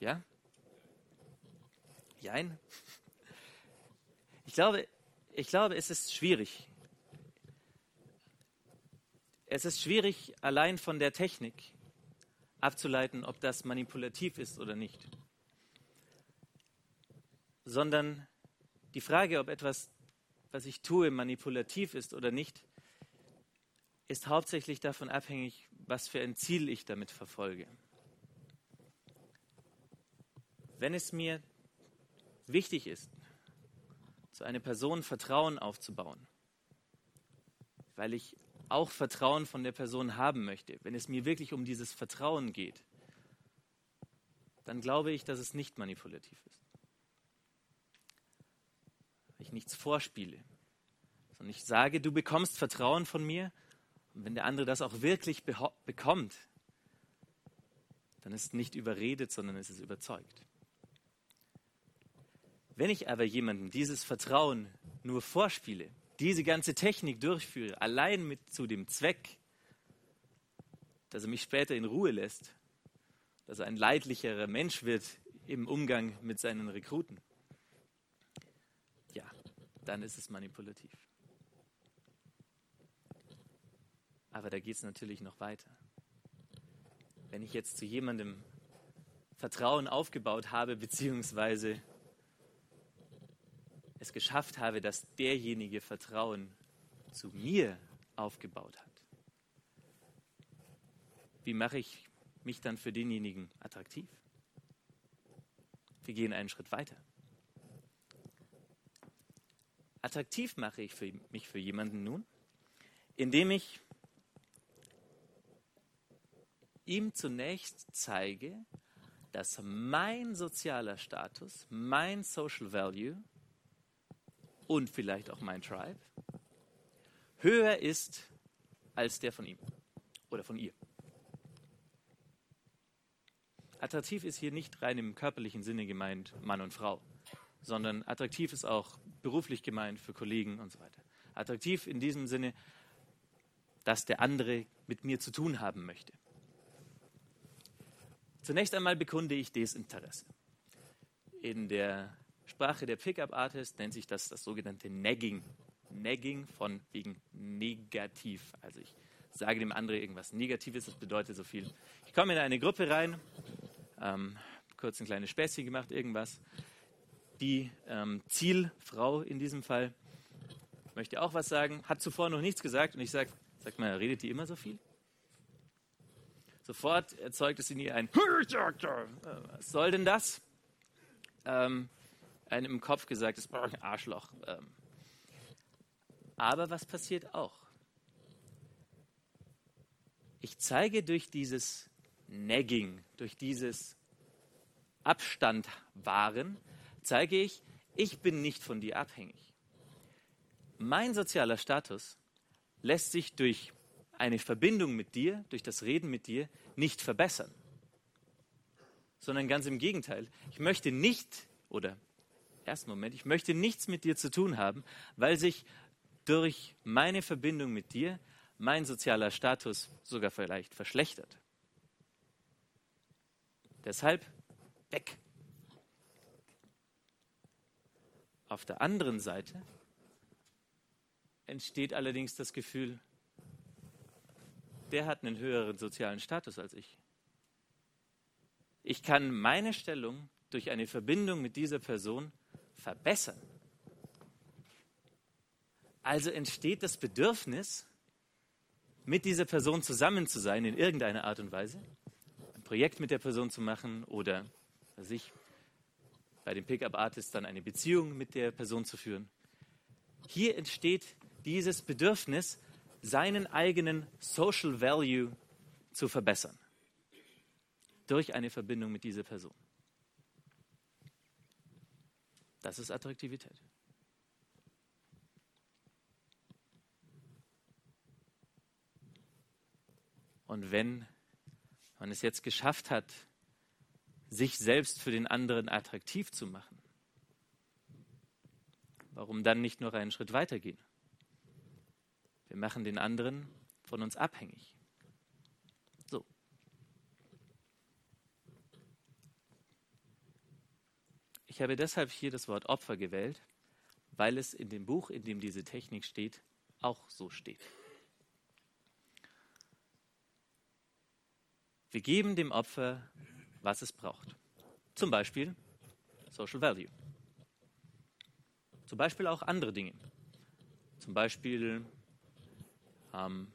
Ja? Jein? Ich glaube, ich glaube, es ist schwierig. Es ist schwierig, allein von der Technik abzuleiten, ob das manipulativ ist oder nicht. Sondern die Frage, ob etwas, was ich tue, manipulativ ist oder nicht, ist hauptsächlich davon abhängig, was für ein Ziel ich damit verfolge. Wenn es mir wichtig ist, zu einer Person Vertrauen aufzubauen, weil ich auch Vertrauen von der Person haben möchte, wenn es mir wirklich um dieses Vertrauen geht, dann glaube ich, dass es nicht manipulativ ist. Wenn ich nichts vorspiele, sondern ich sage, du bekommst Vertrauen von mir und wenn der andere das auch wirklich bekommt, dann ist es nicht überredet, sondern es ist überzeugt. Wenn ich aber jemandem dieses Vertrauen nur vorspiele, diese ganze Technik durchführe, allein mit zu dem Zweck, dass er mich später in Ruhe lässt, dass er ein leidlicherer Mensch wird im Umgang mit seinen Rekruten, ja, dann ist es manipulativ. Aber da geht es natürlich noch weiter. Wenn ich jetzt zu jemandem Vertrauen aufgebaut habe, beziehungsweise es geschafft habe, dass derjenige Vertrauen zu mir aufgebaut hat, wie mache ich mich dann für denjenigen attraktiv? Wir gehen einen Schritt weiter. Attraktiv mache ich für mich für jemanden nun, indem ich ihm zunächst zeige, dass mein sozialer Status, mein Social Value und vielleicht auch mein Tribe höher ist als der von ihm oder von ihr. Attraktiv ist hier nicht rein im körperlichen Sinne gemeint Mann und Frau, sondern attraktiv ist auch beruflich gemeint für Kollegen und so weiter. Attraktiv in diesem Sinne, dass der andere mit mir zu tun haben möchte. Zunächst einmal bekunde ich Desinteresse. In der Sprache der Pickup Artist nennt sich das das sogenannte Nagging. Nagging von wegen negativ. Also ich sage dem anderen irgendwas Negatives, das bedeutet so viel. Ich komme in eine Gruppe rein, ähm, kurz ein kleines Späßchen gemacht, irgendwas. Die ähm, Zielfrau in diesem Fall möchte auch was sagen, hat zuvor noch nichts gesagt und ich sage, sag mal, redet die immer so viel? Sofort erzeugt es in ihr ein Was soll denn das? Ähm, einem im Kopf gesagt ist, Arschloch. Ähm. Aber was passiert auch? Ich zeige durch dieses Nagging, durch dieses Abstand wahren, zeige ich, ich bin nicht von dir abhängig. Mein sozialer Status lässt sich durch eine Verbindung mit dir, durch das Reden mit dir, nicht verbessern. Sondern ganz im Gegenteil. Ich möchte nicht, oder ersten Moment, ich möchte nichts mit dir zu tun haben, weil sich durch meine Verbindung mit dir mein sozialer Status sogar vielleicht verschlechtert. Deshalb weg. Auf der anderen Seite entsteht allerdings das Gefühl, der hat einen höheren sozialen Status als ich. Ich kann meine Stellung durch eine Verbindung mit dieser Person verbessern. Also entsteht das Bedürfnis, mit dieser Person zusammen zu sein in irgendeiner Art und Weise, ein Projekt mit der Person zu machen oder sich bei dem Pickup Artist dann eine Beziehung mit der Person zu führen. Hier entsteht dieses Bedürfnis, seinen eigenen Social Value zu verbessern durch eine Verbindung mit dieser Person. Das ist Attraktivität. Und wenn man es jetzt geschafft hat, sich selbst für den anderen attraktiv zu machen, warum dann nicht noch einen Schritt weitergehen? Wir machen den anderen von uns abhängig. Ich habe deshalb hier das Wort Opfer gewählt, weil es in dem Buch, in dem diese Technik steht, auch so steht. Wir geben dem Opfer, was es braucht. Zum Beispiel Social Value. Zum Beispiel auch andere Dinge. Zum Beispiel ähm,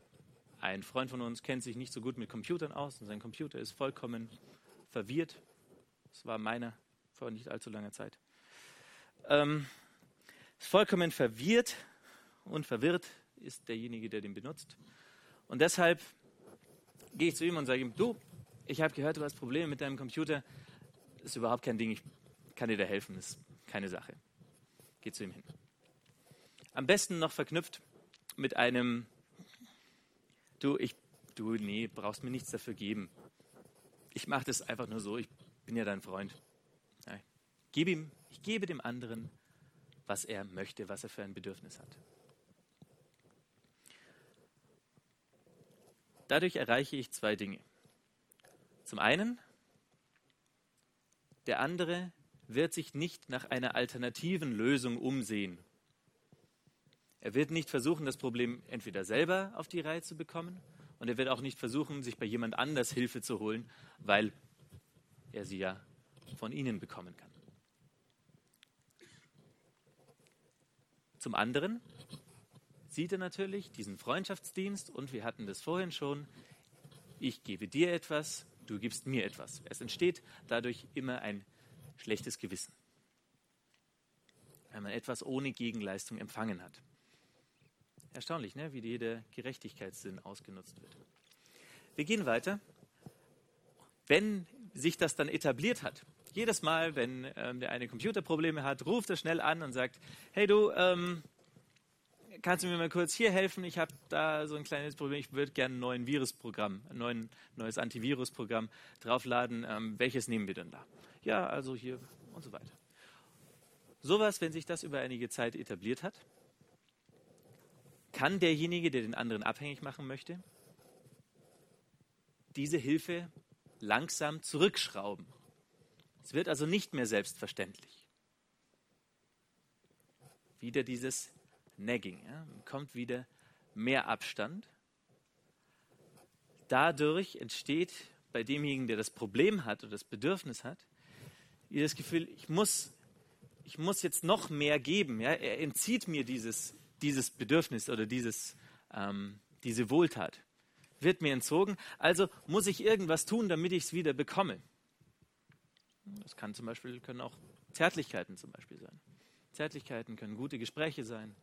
ein Freund von uns kennt sich nicht so gut mit Computern aus und sein Computer ist vollkommen verwirrt. Das war meiner vor nicht allzu langer Zeit. Ähm, vollkommen verwirrt und verwirrt ist derjenige, der den benutzt. Und deshalb gehe ich zu ihm und sage ihm, du, ich habe gehört, du hast Probleme mit deinem Computer. Das ist überhaupt kein Ding, ich kann dir da helfen, das ist keine Sache. Geh zu ihm hin. Am besten noch verknüpft mit einem, du, ich, du, nee, brauchst mir nichts dafür geben. Ich mache das einfach nur so, ich bin ja dein Freund. Gebe ihm, ich gebe dem anderen, was er möchte, was er für ein Bedürfnis hat. Dadurch erreiche ich zwei Dinge. Zum einen, der andere wird sich nicht nach einer alternativen Lösung umsehen. Er wird nicht versuchen, das Problem entweder selber auf die Reihe zu bekommen und er wird auch nicht versuchen, sich bei jemand anders Hilfe zu holen, weil er sie ja von ihnen bekommen kann. Zum anderen sieht er natürlich diesen Freundschaftsdienst und wir hatten das vorhin schon, ich gebe dir etwas, du gibst mir etwas. Es entsteht dadurch immer ein schlechtes Gewissen, wenn man etwas ohne Gegenleistung empfangen hat. Erstaunlich, ne? wie jeder Gerechtigkeitssinn ausgenutzt wird. Wir gehen weiter. Wenn sich das dann etabliert hat, jedes Mal, wenn ähm, der eine Computerprobleme hat, ruft er schnell an und sagt, hey du, ähm, kannst du mir mal kurz hier helfen? Ich habe da so ein kleines Problem. Ich würde gerne ein neues Virusprogramm, ein neuen, neues Antivirusprogramm draufladen. Ähm, welches nehmen wir denn da? Ja, also hier und so weiter. Sowas, wenn sich das über einige Zeit etabliert hat, kann derjenige, der den anderen abhängig machen möchte, diese Hilfe langsam zurückschrauben. Es wird also nicht mehr selbstverständlich. Wieder dieses Nagging. Ja? Kommt wieder mehr Abstand. Dadurch entsteht bei demjenigen, der das Problem hat oder das Bedürfnis hat, das Gefühl, ich muss, ich muss jetzt noch mehr geben. Ja? Er entzieht mir dieses, dieses Bedürfnis oder dieses, ähm, diese Wohltat. Wird mir entzogen, also muss ich irgendwas tun, damit ich es wieder bekomme. Das kann zum Beispiel, können auch Zärtlichkeiten zum Beispiel sein. Zärtlichkeiten können gute Gespräche sein,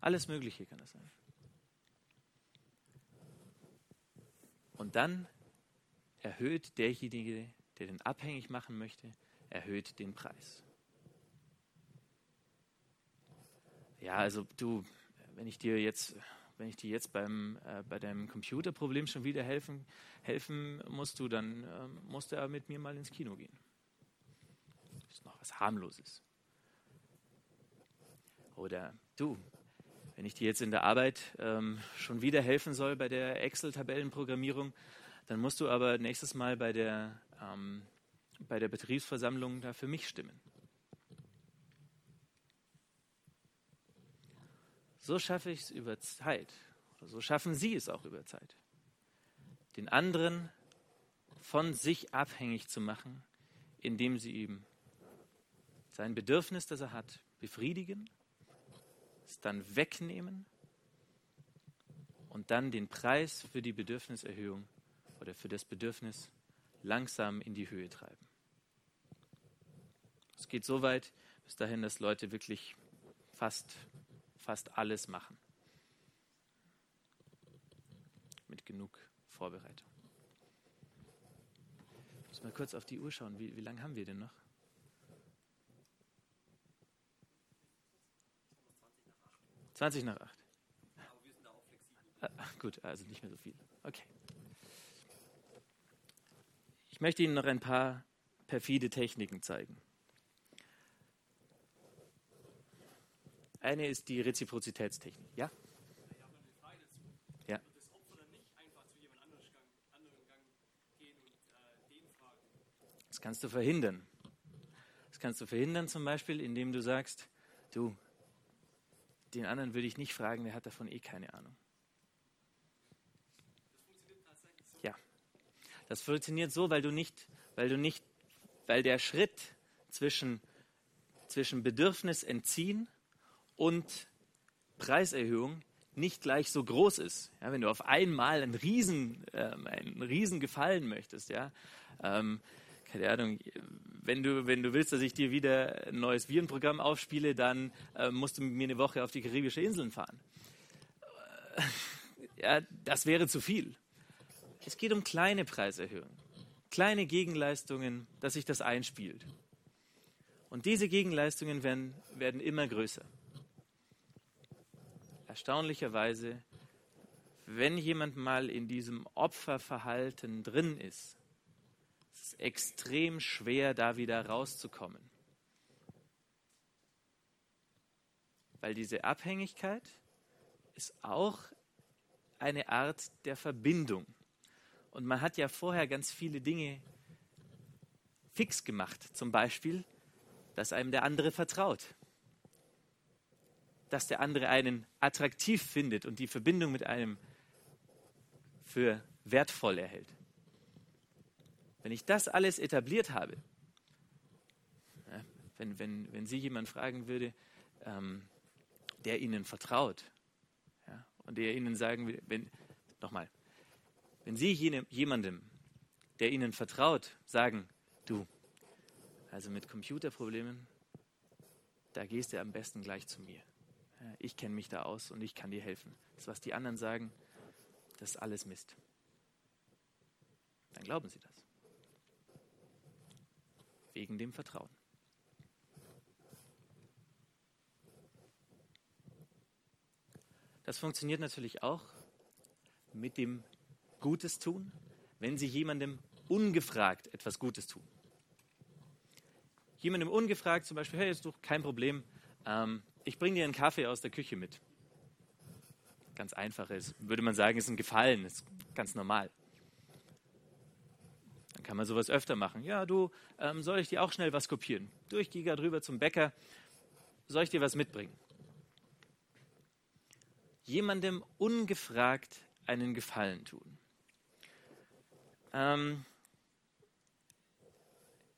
alles Mögliche kann das sein. Und dann erhöht derjenige, der den abhängig machen möchte, erhöht den Preis. Ja, also du, wenn ich dir jetzt, wenn ich dir jetzt beim, äh, bei deinem Computerproblem schon wieder helfen, helfen musst du, dann äh, musst du aber mit mir mal ins Kino gehen. Das ist noch was harmloses. Oder du, wenn ich dir jetzt in der Arbeit ähm, schon wieder helfen soll bei der Excel-Tabellenprogrammierung, dann musst du aber nächstes Mal bei der, ähm, bei der Betriebsversammlung da für mich stimmen. So schaffe ich es über Zeit, so schaffen Sie es auch über Zeit, den anderen von sich abhängig zu machen, indem Sie ihm sein Bedürfnis, das er hat, befriedigen, es dann wegnehmen und dann den Preis für die Bedürfniserhöhung oder für das Bedürfnis langsam in die Höhe treiben. Es geht so weit bis dahin, dass Leute wirklich fast, fast alles machen. Mit genug Vorbereitung. Ich muss mal kurz auf die Uhr schauen. Wie, wie lange haben wir denn noch? 20 nach 8. Aber wir sind da auch flexibel. Ah, gut, also nicht mehr so viel. Okay. Ich möchte Ihnen noch ein paar perfide Techniken zeigen. Eine ist die Reziprozitätstechnik. Ja? Ja. Das kannst du verhindern. Das kannst du verhindern zum Beispiel, indem du sagst, du, den anderen würde ich nicht fragen, der hat davon eh keine Ahnung. Ja, das funktioniert so, weil du nicht, weil du nicht, weil der Schritt zwischen, zwischen Bedürfnis entziehen und Preiserhöhung nicht gleich so groß ist. Ja, wenn du auf einmal einen Riesen, ähm, einen Riesen gefallen möchtest, ja, ähm, keine Ahnung, wenn du, wenn du willst, dass ich dir wieder ein neues Virenprogramm aufspiele, dann äh, musst du mit mir eine Woche auf die karibische Inseln fahren. ja, das wäre zu viel. Es geht um kleine Preiserhöhungen, kleine Gegenleistungen, dass sich das einspielt. Und diese Gegenleistungen werden, werden immer größer. Erstaunlicherweise, wenn jemand mal in diesem Opferverhalten drin ist, extrem schwer, da wieder rauszukommen. Weil diese Abhängigkeit ist auch eine Art der Verbindung. Und man hat ja vorher ganz viele Dinge fix gemacht. Zum Beispiel, dass einem der andere vertraut. Dass der andere einen attraktiv findet und die Verbindung mit einem für wertvoll erhält. Wenn ich das alles etabliert habe, ja, wenn, wenn, wenn Sie jemand fragen würde, ähm, der Ihnen vertraut ja, und der Ihnen sagen will, wenn, nochmal, wenn Sie jene, jemandem, der Ihnen vertraut, sagen, du, also mit Computerproblemen, da gehst du am besten gleich zu mir. Ja, ich kenne mich da aus und ich kann dir helfen. Das, was die anderen sagen, das ist alles Mist. Dann glauben Sie das wegen dem Vertrauen. Das funktioniert natürlich auch mit dem Gutes tun, wenn Sie jemandem ungefragt etwas Gutes tun. Jemandem ungefragt zum Beispiel, hey, ist doch kein Problem, ähm, ich bringe dir einen Kaffee aus der Küche mit. Ganz einfach ist, würde man sagen, ist ein Gefallen, ist ganz normal. Kann man sowas öfter machen. Ja, du, ähm, soll ich dir auch schnell was kopieren? Du, ich gehe gerade rüber zum Bäcker. Soll ich dir was mitbringen? Jemandem ungefragt einen Gefallen tun. Ähm,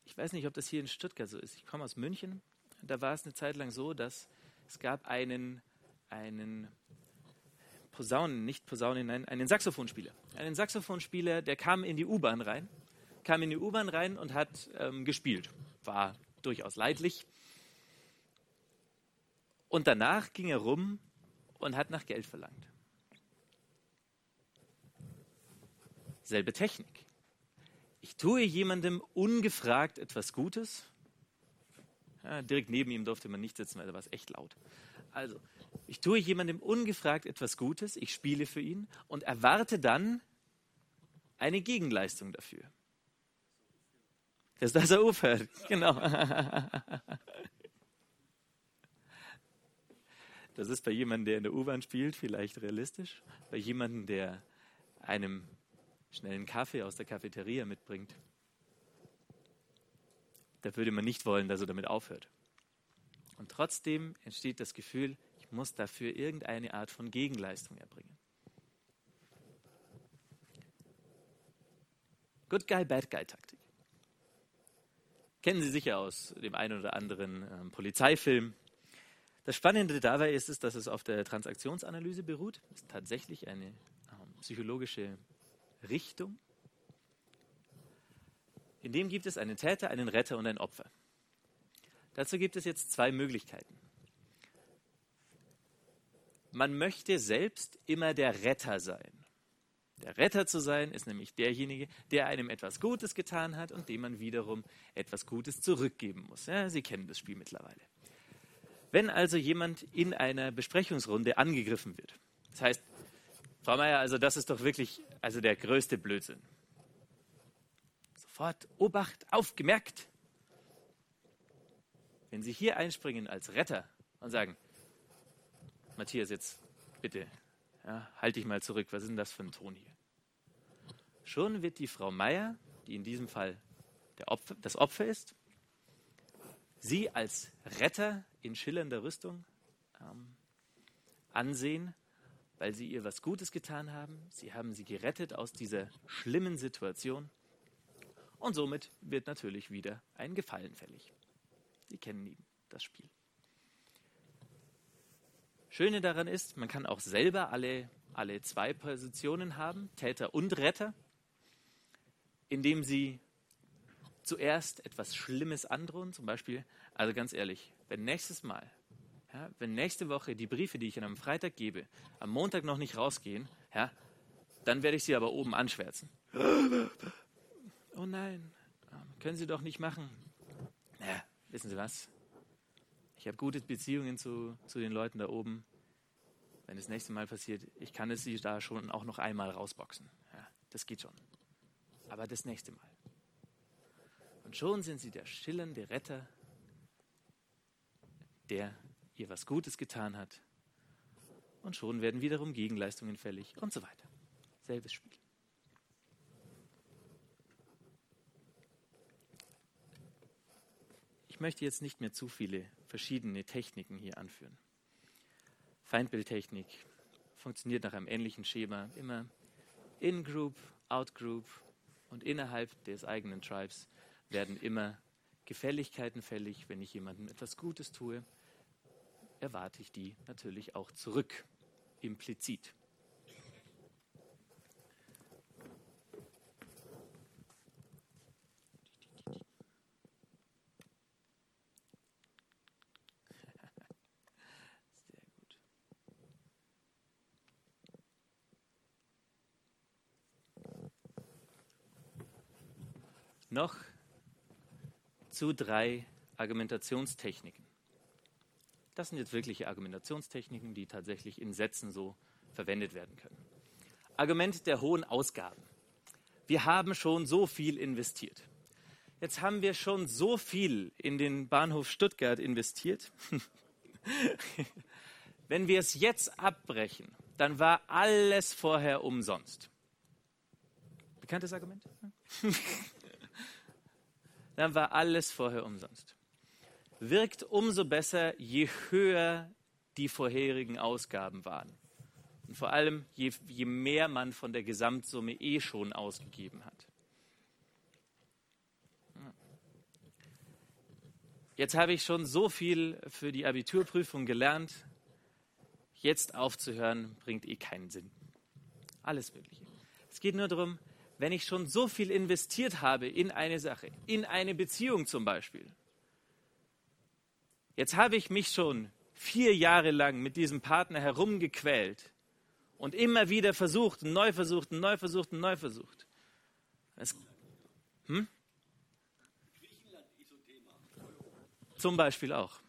ich weiß nicht, ob das hier in Stuttgart so ist. Ich komme aus München. Da war es eine Zeit lang so, dass es gab einen, einen Posaunen, nicht Posaunen, nein, einen Saxophonspieler. Einen Saxophonspieler, der kam in die U-Bahn rein kam in die U-Bahn rein und hat ähm, gespielt. War durchaus leidlich. Und danach ging er rum und hat nach Geld verlangt. Selbe Technik. Ich tue jemandem ungefragt etwas Gutes. Ja, direkt neben ihm durfte man nicht sitzen, weil da war es echt laut. Also, ich tue jemandem ungefragt etwas Gutes, ich spiele für ihn und erwarte dann eine Gegenleistung dafür. Dass das aufhört. Genau. Das ist bei jemandem, der in der U-Bahn spielt, vielleicht realistisch. Bei jemandem, der einem schnellen Kaffee aus der Cafeteria mitbringt, da würde man nicht wollen, dass er damit aufhört. Und trotzdem entsteht das Gefühl, ich muss dafür irgendeine Art von Gegenleistung erbringen. Good Guy, Bad Guy Taktik. Kennen Sie sicher aus dem einen oder anderen ähm, Polizeifilm. Das Spannende dabei ist es, dass es auf der Transaktionsanalyse beruht. Das ist tatsächlich eine ähm, psychologische Richtung. In dem gibt es einen Täter, einen Retter und ein Opfer. Dazu gibt es jetzt zwei Möglichkeiten. Man möchte selbst immer der Retter sein. Der Retter zu sein ist nämlich derjenige, der einem etwas Gutes getan hat und dem man wiederum etwas Gutes zurückgeben muss. Ja, Sie kennen das Spiel mittlerweile. Wenn also jemand in einer Besprechungsrunde angegriffen wird, das heißt, Frau Meier, also das ist doch wirklich also der größte Blödsinn. Sofort Obacht, aufgemerkt. Wenn Sie hier einspringen als Retter und sagen, Matthias, jetzt bitte, ja, halt dich mal zurück, was ist denn das für ein Ton hier? Schon wird die Frau Meier, die in diesem Fall Opfer, das Opfer ist, sie als Retter in schillernder Rüstung ähm, ansehen, weil sie ihr was Gutes getan haben. Sie haben sie gerettet aus dieser schlimmen Situation. Und somit wird natürlich wieder ein Gefallen fällig. Sie kennen ihn, das Spiel. Schöne daran ist, man kann auch selber alle, alle zwei Positionen haben, Täter und Retter, indem sie zuerst etwas Schlimmes androhen. Zum Beispiel, also ganz ehrlich, wenn nächstes Mal, ja, wenn nächste Woche die Briefe, die ich an einem Freitag gebe, am Montag noch nicht rausgehen, ja, dann werde ich sie aber oben anschwärzen. Oh nein, können Sie doch nicht machen. Ja, wissen Sie was? Ich habe gute Beziehungen zu, zu den Leuten da oben. Wenn das nächste Mal passiert, ich kann es Sie da schon auch noch einmal rausboxen. Ja, das geht schon. Aber das nächste Mal. Und schon sind Sie der schillernde Retter, der ihr was Gutes getan hat. Und schon werden wiederum Gegenleistungen fällig und so weiter. Selbes Spiel. Ich möchte jetzt nicht mehr zu viele verschiedene Techniken hier anführen. Feindbildtechnik funktioniert nach einem ähnlichen Schema. Immer In-Group, Out-Group und innerhalb des eigenen Tribes werden immer Gefälligkeiten fällig. Wenn ich jemandem etwas Gutes tue, erwarte ich die natürlich auch zurück, implizit. Noch zu drei Argumentationstechniken. Das sind jetzt wirkliche Argumentationstechniken, die tatsächlich in Sätzen so verwendet werden können. Argument der hohen Ausgaben. Wir haben schon so viel investiert. Jetzt haben wir schon so viel in den Bahnhof Stuttgart investiert. Wenn wir es jetzt abbrechen, dann war alles vorher umsonst. Bekanntes Argument? dann war alles vorher umsonst. Wirkt umso besser, je höher die vorherigen Ausgaben waren. Und vor allem, je, je mehr man von der Gesamtsumme eh schon ausgegeben hat. Jetzt habe ich schon so viel für die Abiturprüfung gelernt. Jetzt aufzuhören, bringt eh keinen Sinn. Alles Mögliche. Es geht nur darum, wenn ich schon so viel investiert habe in eine Sache, in eine Beziehung zum Beispiel. Jetzt habe ich mich schon vier Jahre lang mit diesem Partner herumgequält und immer wieder versucht, neu versucht, neu versucht, neu versucht. Das, hm? Zum Beispiel auch.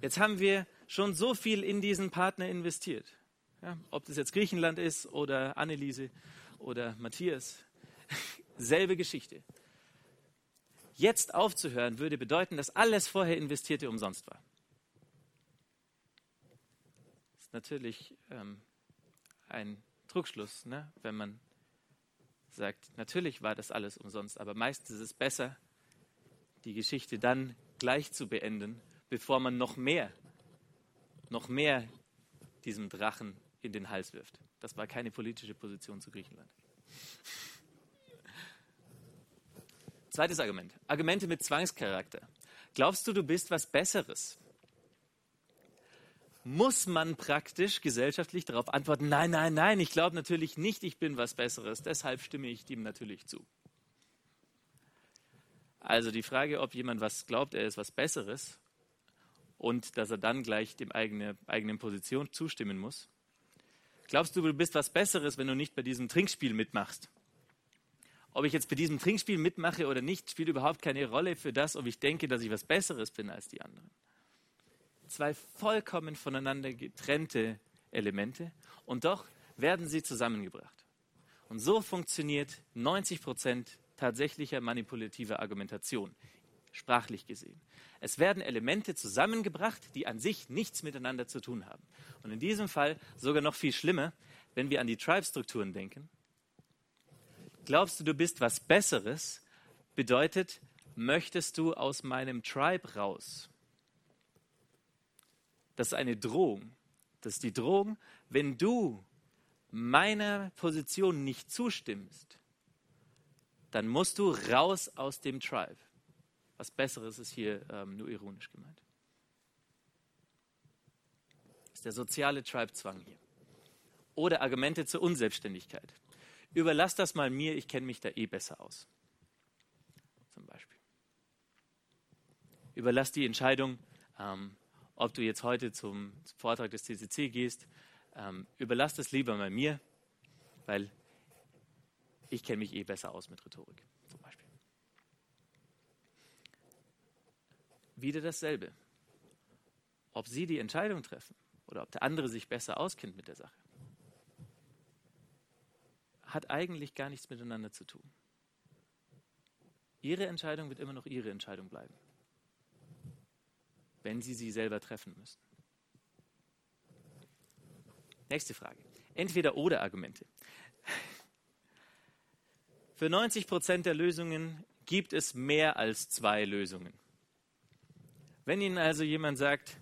Jetzt haben wir schon so viel in diesen Partner investiert. Ja, ob das jetzt Griechenland ist oder Anneliese oder Matthias. Selbe Geschichte. Jetzt aufzuhören würde bedeuten, dass alles vorher investierte umsonst war. Das ist natürlich ähm, ein Trugschluss, ne? wenn man sagt, natürlich war das alles umsonst, aber meistens ist es besser, die Geschichte dann gleich zu beenden, bevor man noch mehr, noch mehr diesem Drachen in den Hals wirft. Das war keine politische Position zu Griechenland. Zweites Argument. Argumente mit Zwangscharakter. Glaubst du, du bist was Besseres? Muss man praktisch gesellschaftlich darauf antworten, nein, nein, nein, ich glaube natürlich nicht, ich bin was Besseres, deshalb stimme ich dem natürlich zu. Also die Frage, ob jemand was glaubt, er ist was Besseres und dass er dann gleich dem eigene, eigenen Position zustimmen muss. Glaubst du, du bist was Besseres, wenn du nicht bei diesem Trinkspiel mitmachst? Ob ich jetzt bei diesem Trinkspiel mitmache oder nicht, spielt überhaupt keine Rolle für das, ob ich denke, dass ich was Besseres bin als die anderen. Zwei vollkommen voneinander getrennte Elemente und doch werden sie zusammengebracht. Und so funktioniert 90 Prozent tatsächlicher manipulativer Argumentation, sprachlich gesehen. Es werden Elemente zusammengebracht, die an sich nichts miteinander zu tun haben. Und in diesem Fall sogar noch viel schlimmer, wenn wir an die Tribe-Strukturen denken glaubst du, du bist was Besseres, bedeutet, möchtest du aus meinem Tribe raus? Das ist eine Drohung. Das ist die Drohung, wenn du meiner Position nicht zustimmst, dann musst du raus aus dem Tribe. Was Besseres ist hier ähm, nur ironisch gemeint. Das ist der soziale Tribe-Zwang hier. Oder Argumente zur Unselbstständigkeit überlass das mal mir, ich kenne mich da eh besser aus. Zum Beispiel. Überlass die Entscheidung, ähm, ob du jetzt heute zum Vortrag des CCC gehst, ähm, überlass das lieber mal mir, weil ich kenne mich eh besser aus mit Rhetorik. Zum Beispiel. Wieder dasselbe. Ob Sie die Entscheidung treffen oder ob der andere sich besser auskennt mit der Sache hat eigentlich gar nichts miteinander zu tun. Ihre Entscheidung wird immer noch Ihre Entscheidung bleiben, wenn Sie sie selber treffen müssen. Nächste Frage. Entweder oder Argumente. Für 90 Prozent der Lösungen gibt es mehr als zwei Lösungen. Wenn Ihnen also jemand sagt,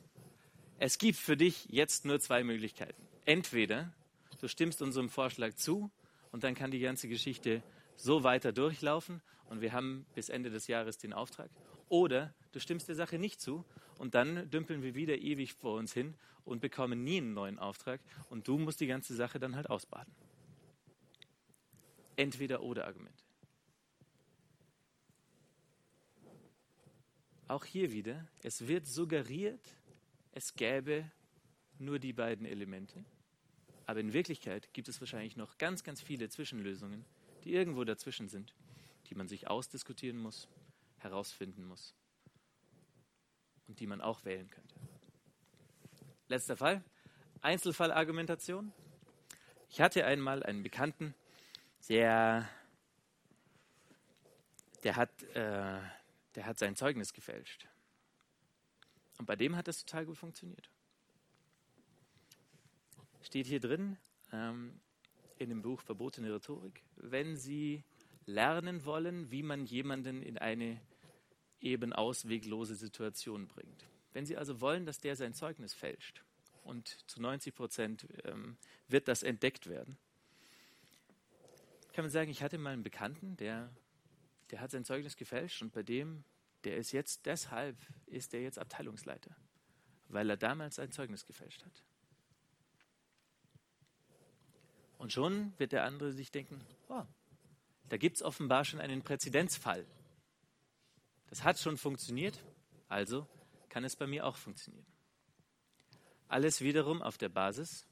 es gibt für dich jetzt nur zwei Möglichkeiten. Entweder du stimmst unserem Vorschlag zu und dann kann die ganze Geschichte so weiter durchlaufen und wir haben bis Ende des Jahres den Auftrag. Oder du stimmst der Sache nicht zu und dann dümpeln wir wieder ewig vor uns hin und bekommen nie einen neuen Auftrag und du musst die ganze Sache dann halt ausbaden. Entweder oder Argument. Auch hier wieder, es wird suggeriert, es gäbe nur die beiden Elemente. Aber in Wirklichkeit gibt es wahrscheinlich noch ganz, ganz viele Zwischenlösungen, die irgendwo dazwischen sind, die man sich ausdiskutieren muss, herausfinden muss und die man auch wählen könnte. Letzter Fall, Einzelfallargumentation. Ich hatte einmal einen Bekannten, der, der, hat, äh, der hat sein Zeugnis gefälscht. Und bei dem hat das total gut funktioniert steht hier drin ähm, in dem Buch Verbotene Rhetorik, wenn Sie lernen wollen, wie man jemanden in eine eben ausweglose Situation bringt. Wenn Sie also wollen, dass der sein Zeugnis fälscht und zu 90 Prozent ähm, wird das entdeckt werden, kann man sagen, ich hatte mal einen Bekannten, der, der hat sein Zeugnis gefälscht und bei dem, der ist jetzt, deshalb ist er jetzt Abteilungsleiter, weil er damals sein Zeugnis gefälscht hat. Und schon wird der andere sich denken, oh, da gibt es offenbar schon einen Präzedenzfall. Das hat schon funktioniert, also kann es bei mir auch funktionieren. Alles wiederum auf der Basis,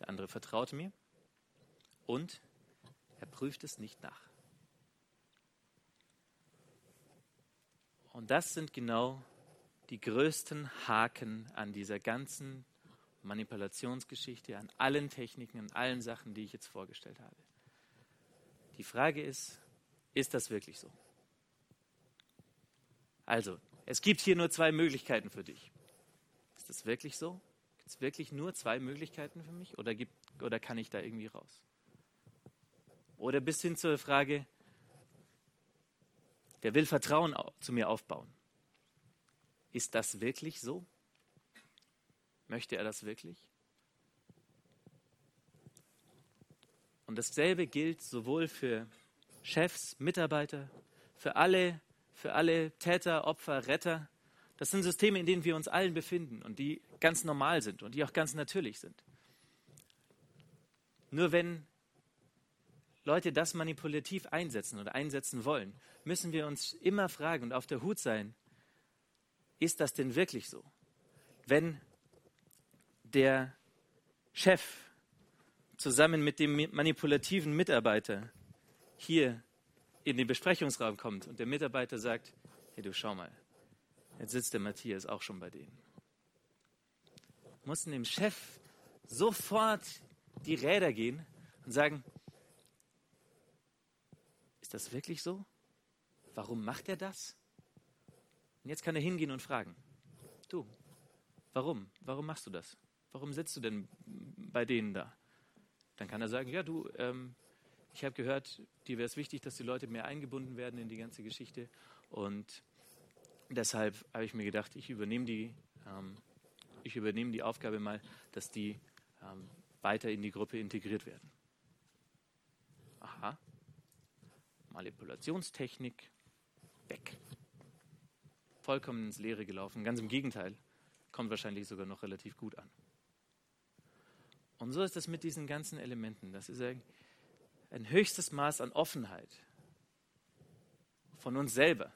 der andere vertraut mir und er prüft es nicht nach. Und das sind genau die größten Haken an dieser ganzen Manipulationsgeschichte, an allen Techniken, an allen Sachen, die ich jetzt vorgestellt habe. Die Frage ist, ist das wirklich so? Also, es gibt hier nur zwei Möglichkeiten für dich. Ist das wirklich so? Gibt es wirklich nur zwei Möglichkeiten für mich oder, gibt, oder kann ich da irgendwie raus? Oder bis hin zur Frage, der will Vertrauen zu mir aufbauen. Ist das wirklich so? Möchte er das wirklich? Und dasselbe gilt sowohl für Chefs, Mitarbeiter, für alle, für alle Täter, Opfer, Retter. Das sind Systeme, in denen wir uns allen befinden und die ganz normal sind und die auch ganz natürlich sind. Nur wenn Leute das manipulativ einsetzen oder einsetzen wollen, müssen wir uns immer fragen und auf der Hut sein, ist das denn wirklich so? Wenn der Chef zusammen mit dem manipulativen Mitarbeiter hier in den Besprechungsraum kommt und der Mitarbeiter sagt, hey du schau mal, jetzt sitzt der Matthias auch schon bei denen. Mussten dem Chef sofort die Räder gehen und sagen, ist das wirklich so? Warum macht er das? Und jetzt kann er hingehen und fragen, du, warum? Warum machst du das? Warum sitzt du denn bei denen da? Dann kann er sagen, ja du, ähm, ich habe gehört, dir wäre es wichtig, dass die Leute mehr eingebunden werden in die ganze Geschichte. Und deshalb habe ich mir gedacht, ich übernehme die, ähm, ich übernehme die Aufgabe mal, dass die ähm, weiter in die Gruppe integriert werden. Aha. Manipulationstechnik, weg. Vollkommen ins Leere gelaufen. Ganz im Gegenteil, kommt wahrscheinlich sogar noch relativ gut an. Und so ist es mit diesen ganzen Elementen. Das ist ein, höchstes Maß an Offenheit von uns selber.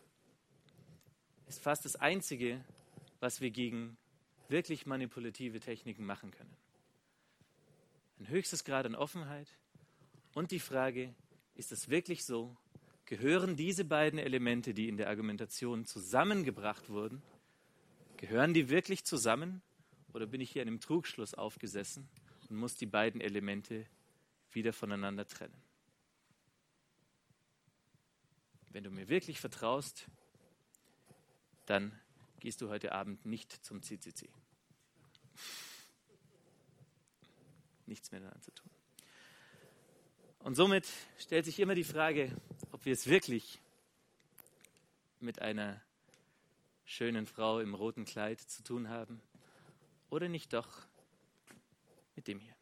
Ist fast das Einzige, was wir gegen wirklich manipulative Techniken machen können. Ein höchstes Grad an Offenheit und die Frage, ist es wirklich so? Gehören diese beiden Elemente, die in der Argumentation zusammengebracht wurden, gehören die wirklich zusammen? Oder bin ich hier einem Trugschluss aufgesessen und muss die beiden Elemente wieder voneinander trennen. Wenn du mir wirklich vertraust, dann gehst du heute Abend nicht zum CCC. Nichts mehr daran zu tun. Und somit stellt sich immer die Frage, ob wir es wirklich mit einer schönen Frau im roten Kleid zu tun haben oder nicht doch mit dem hier.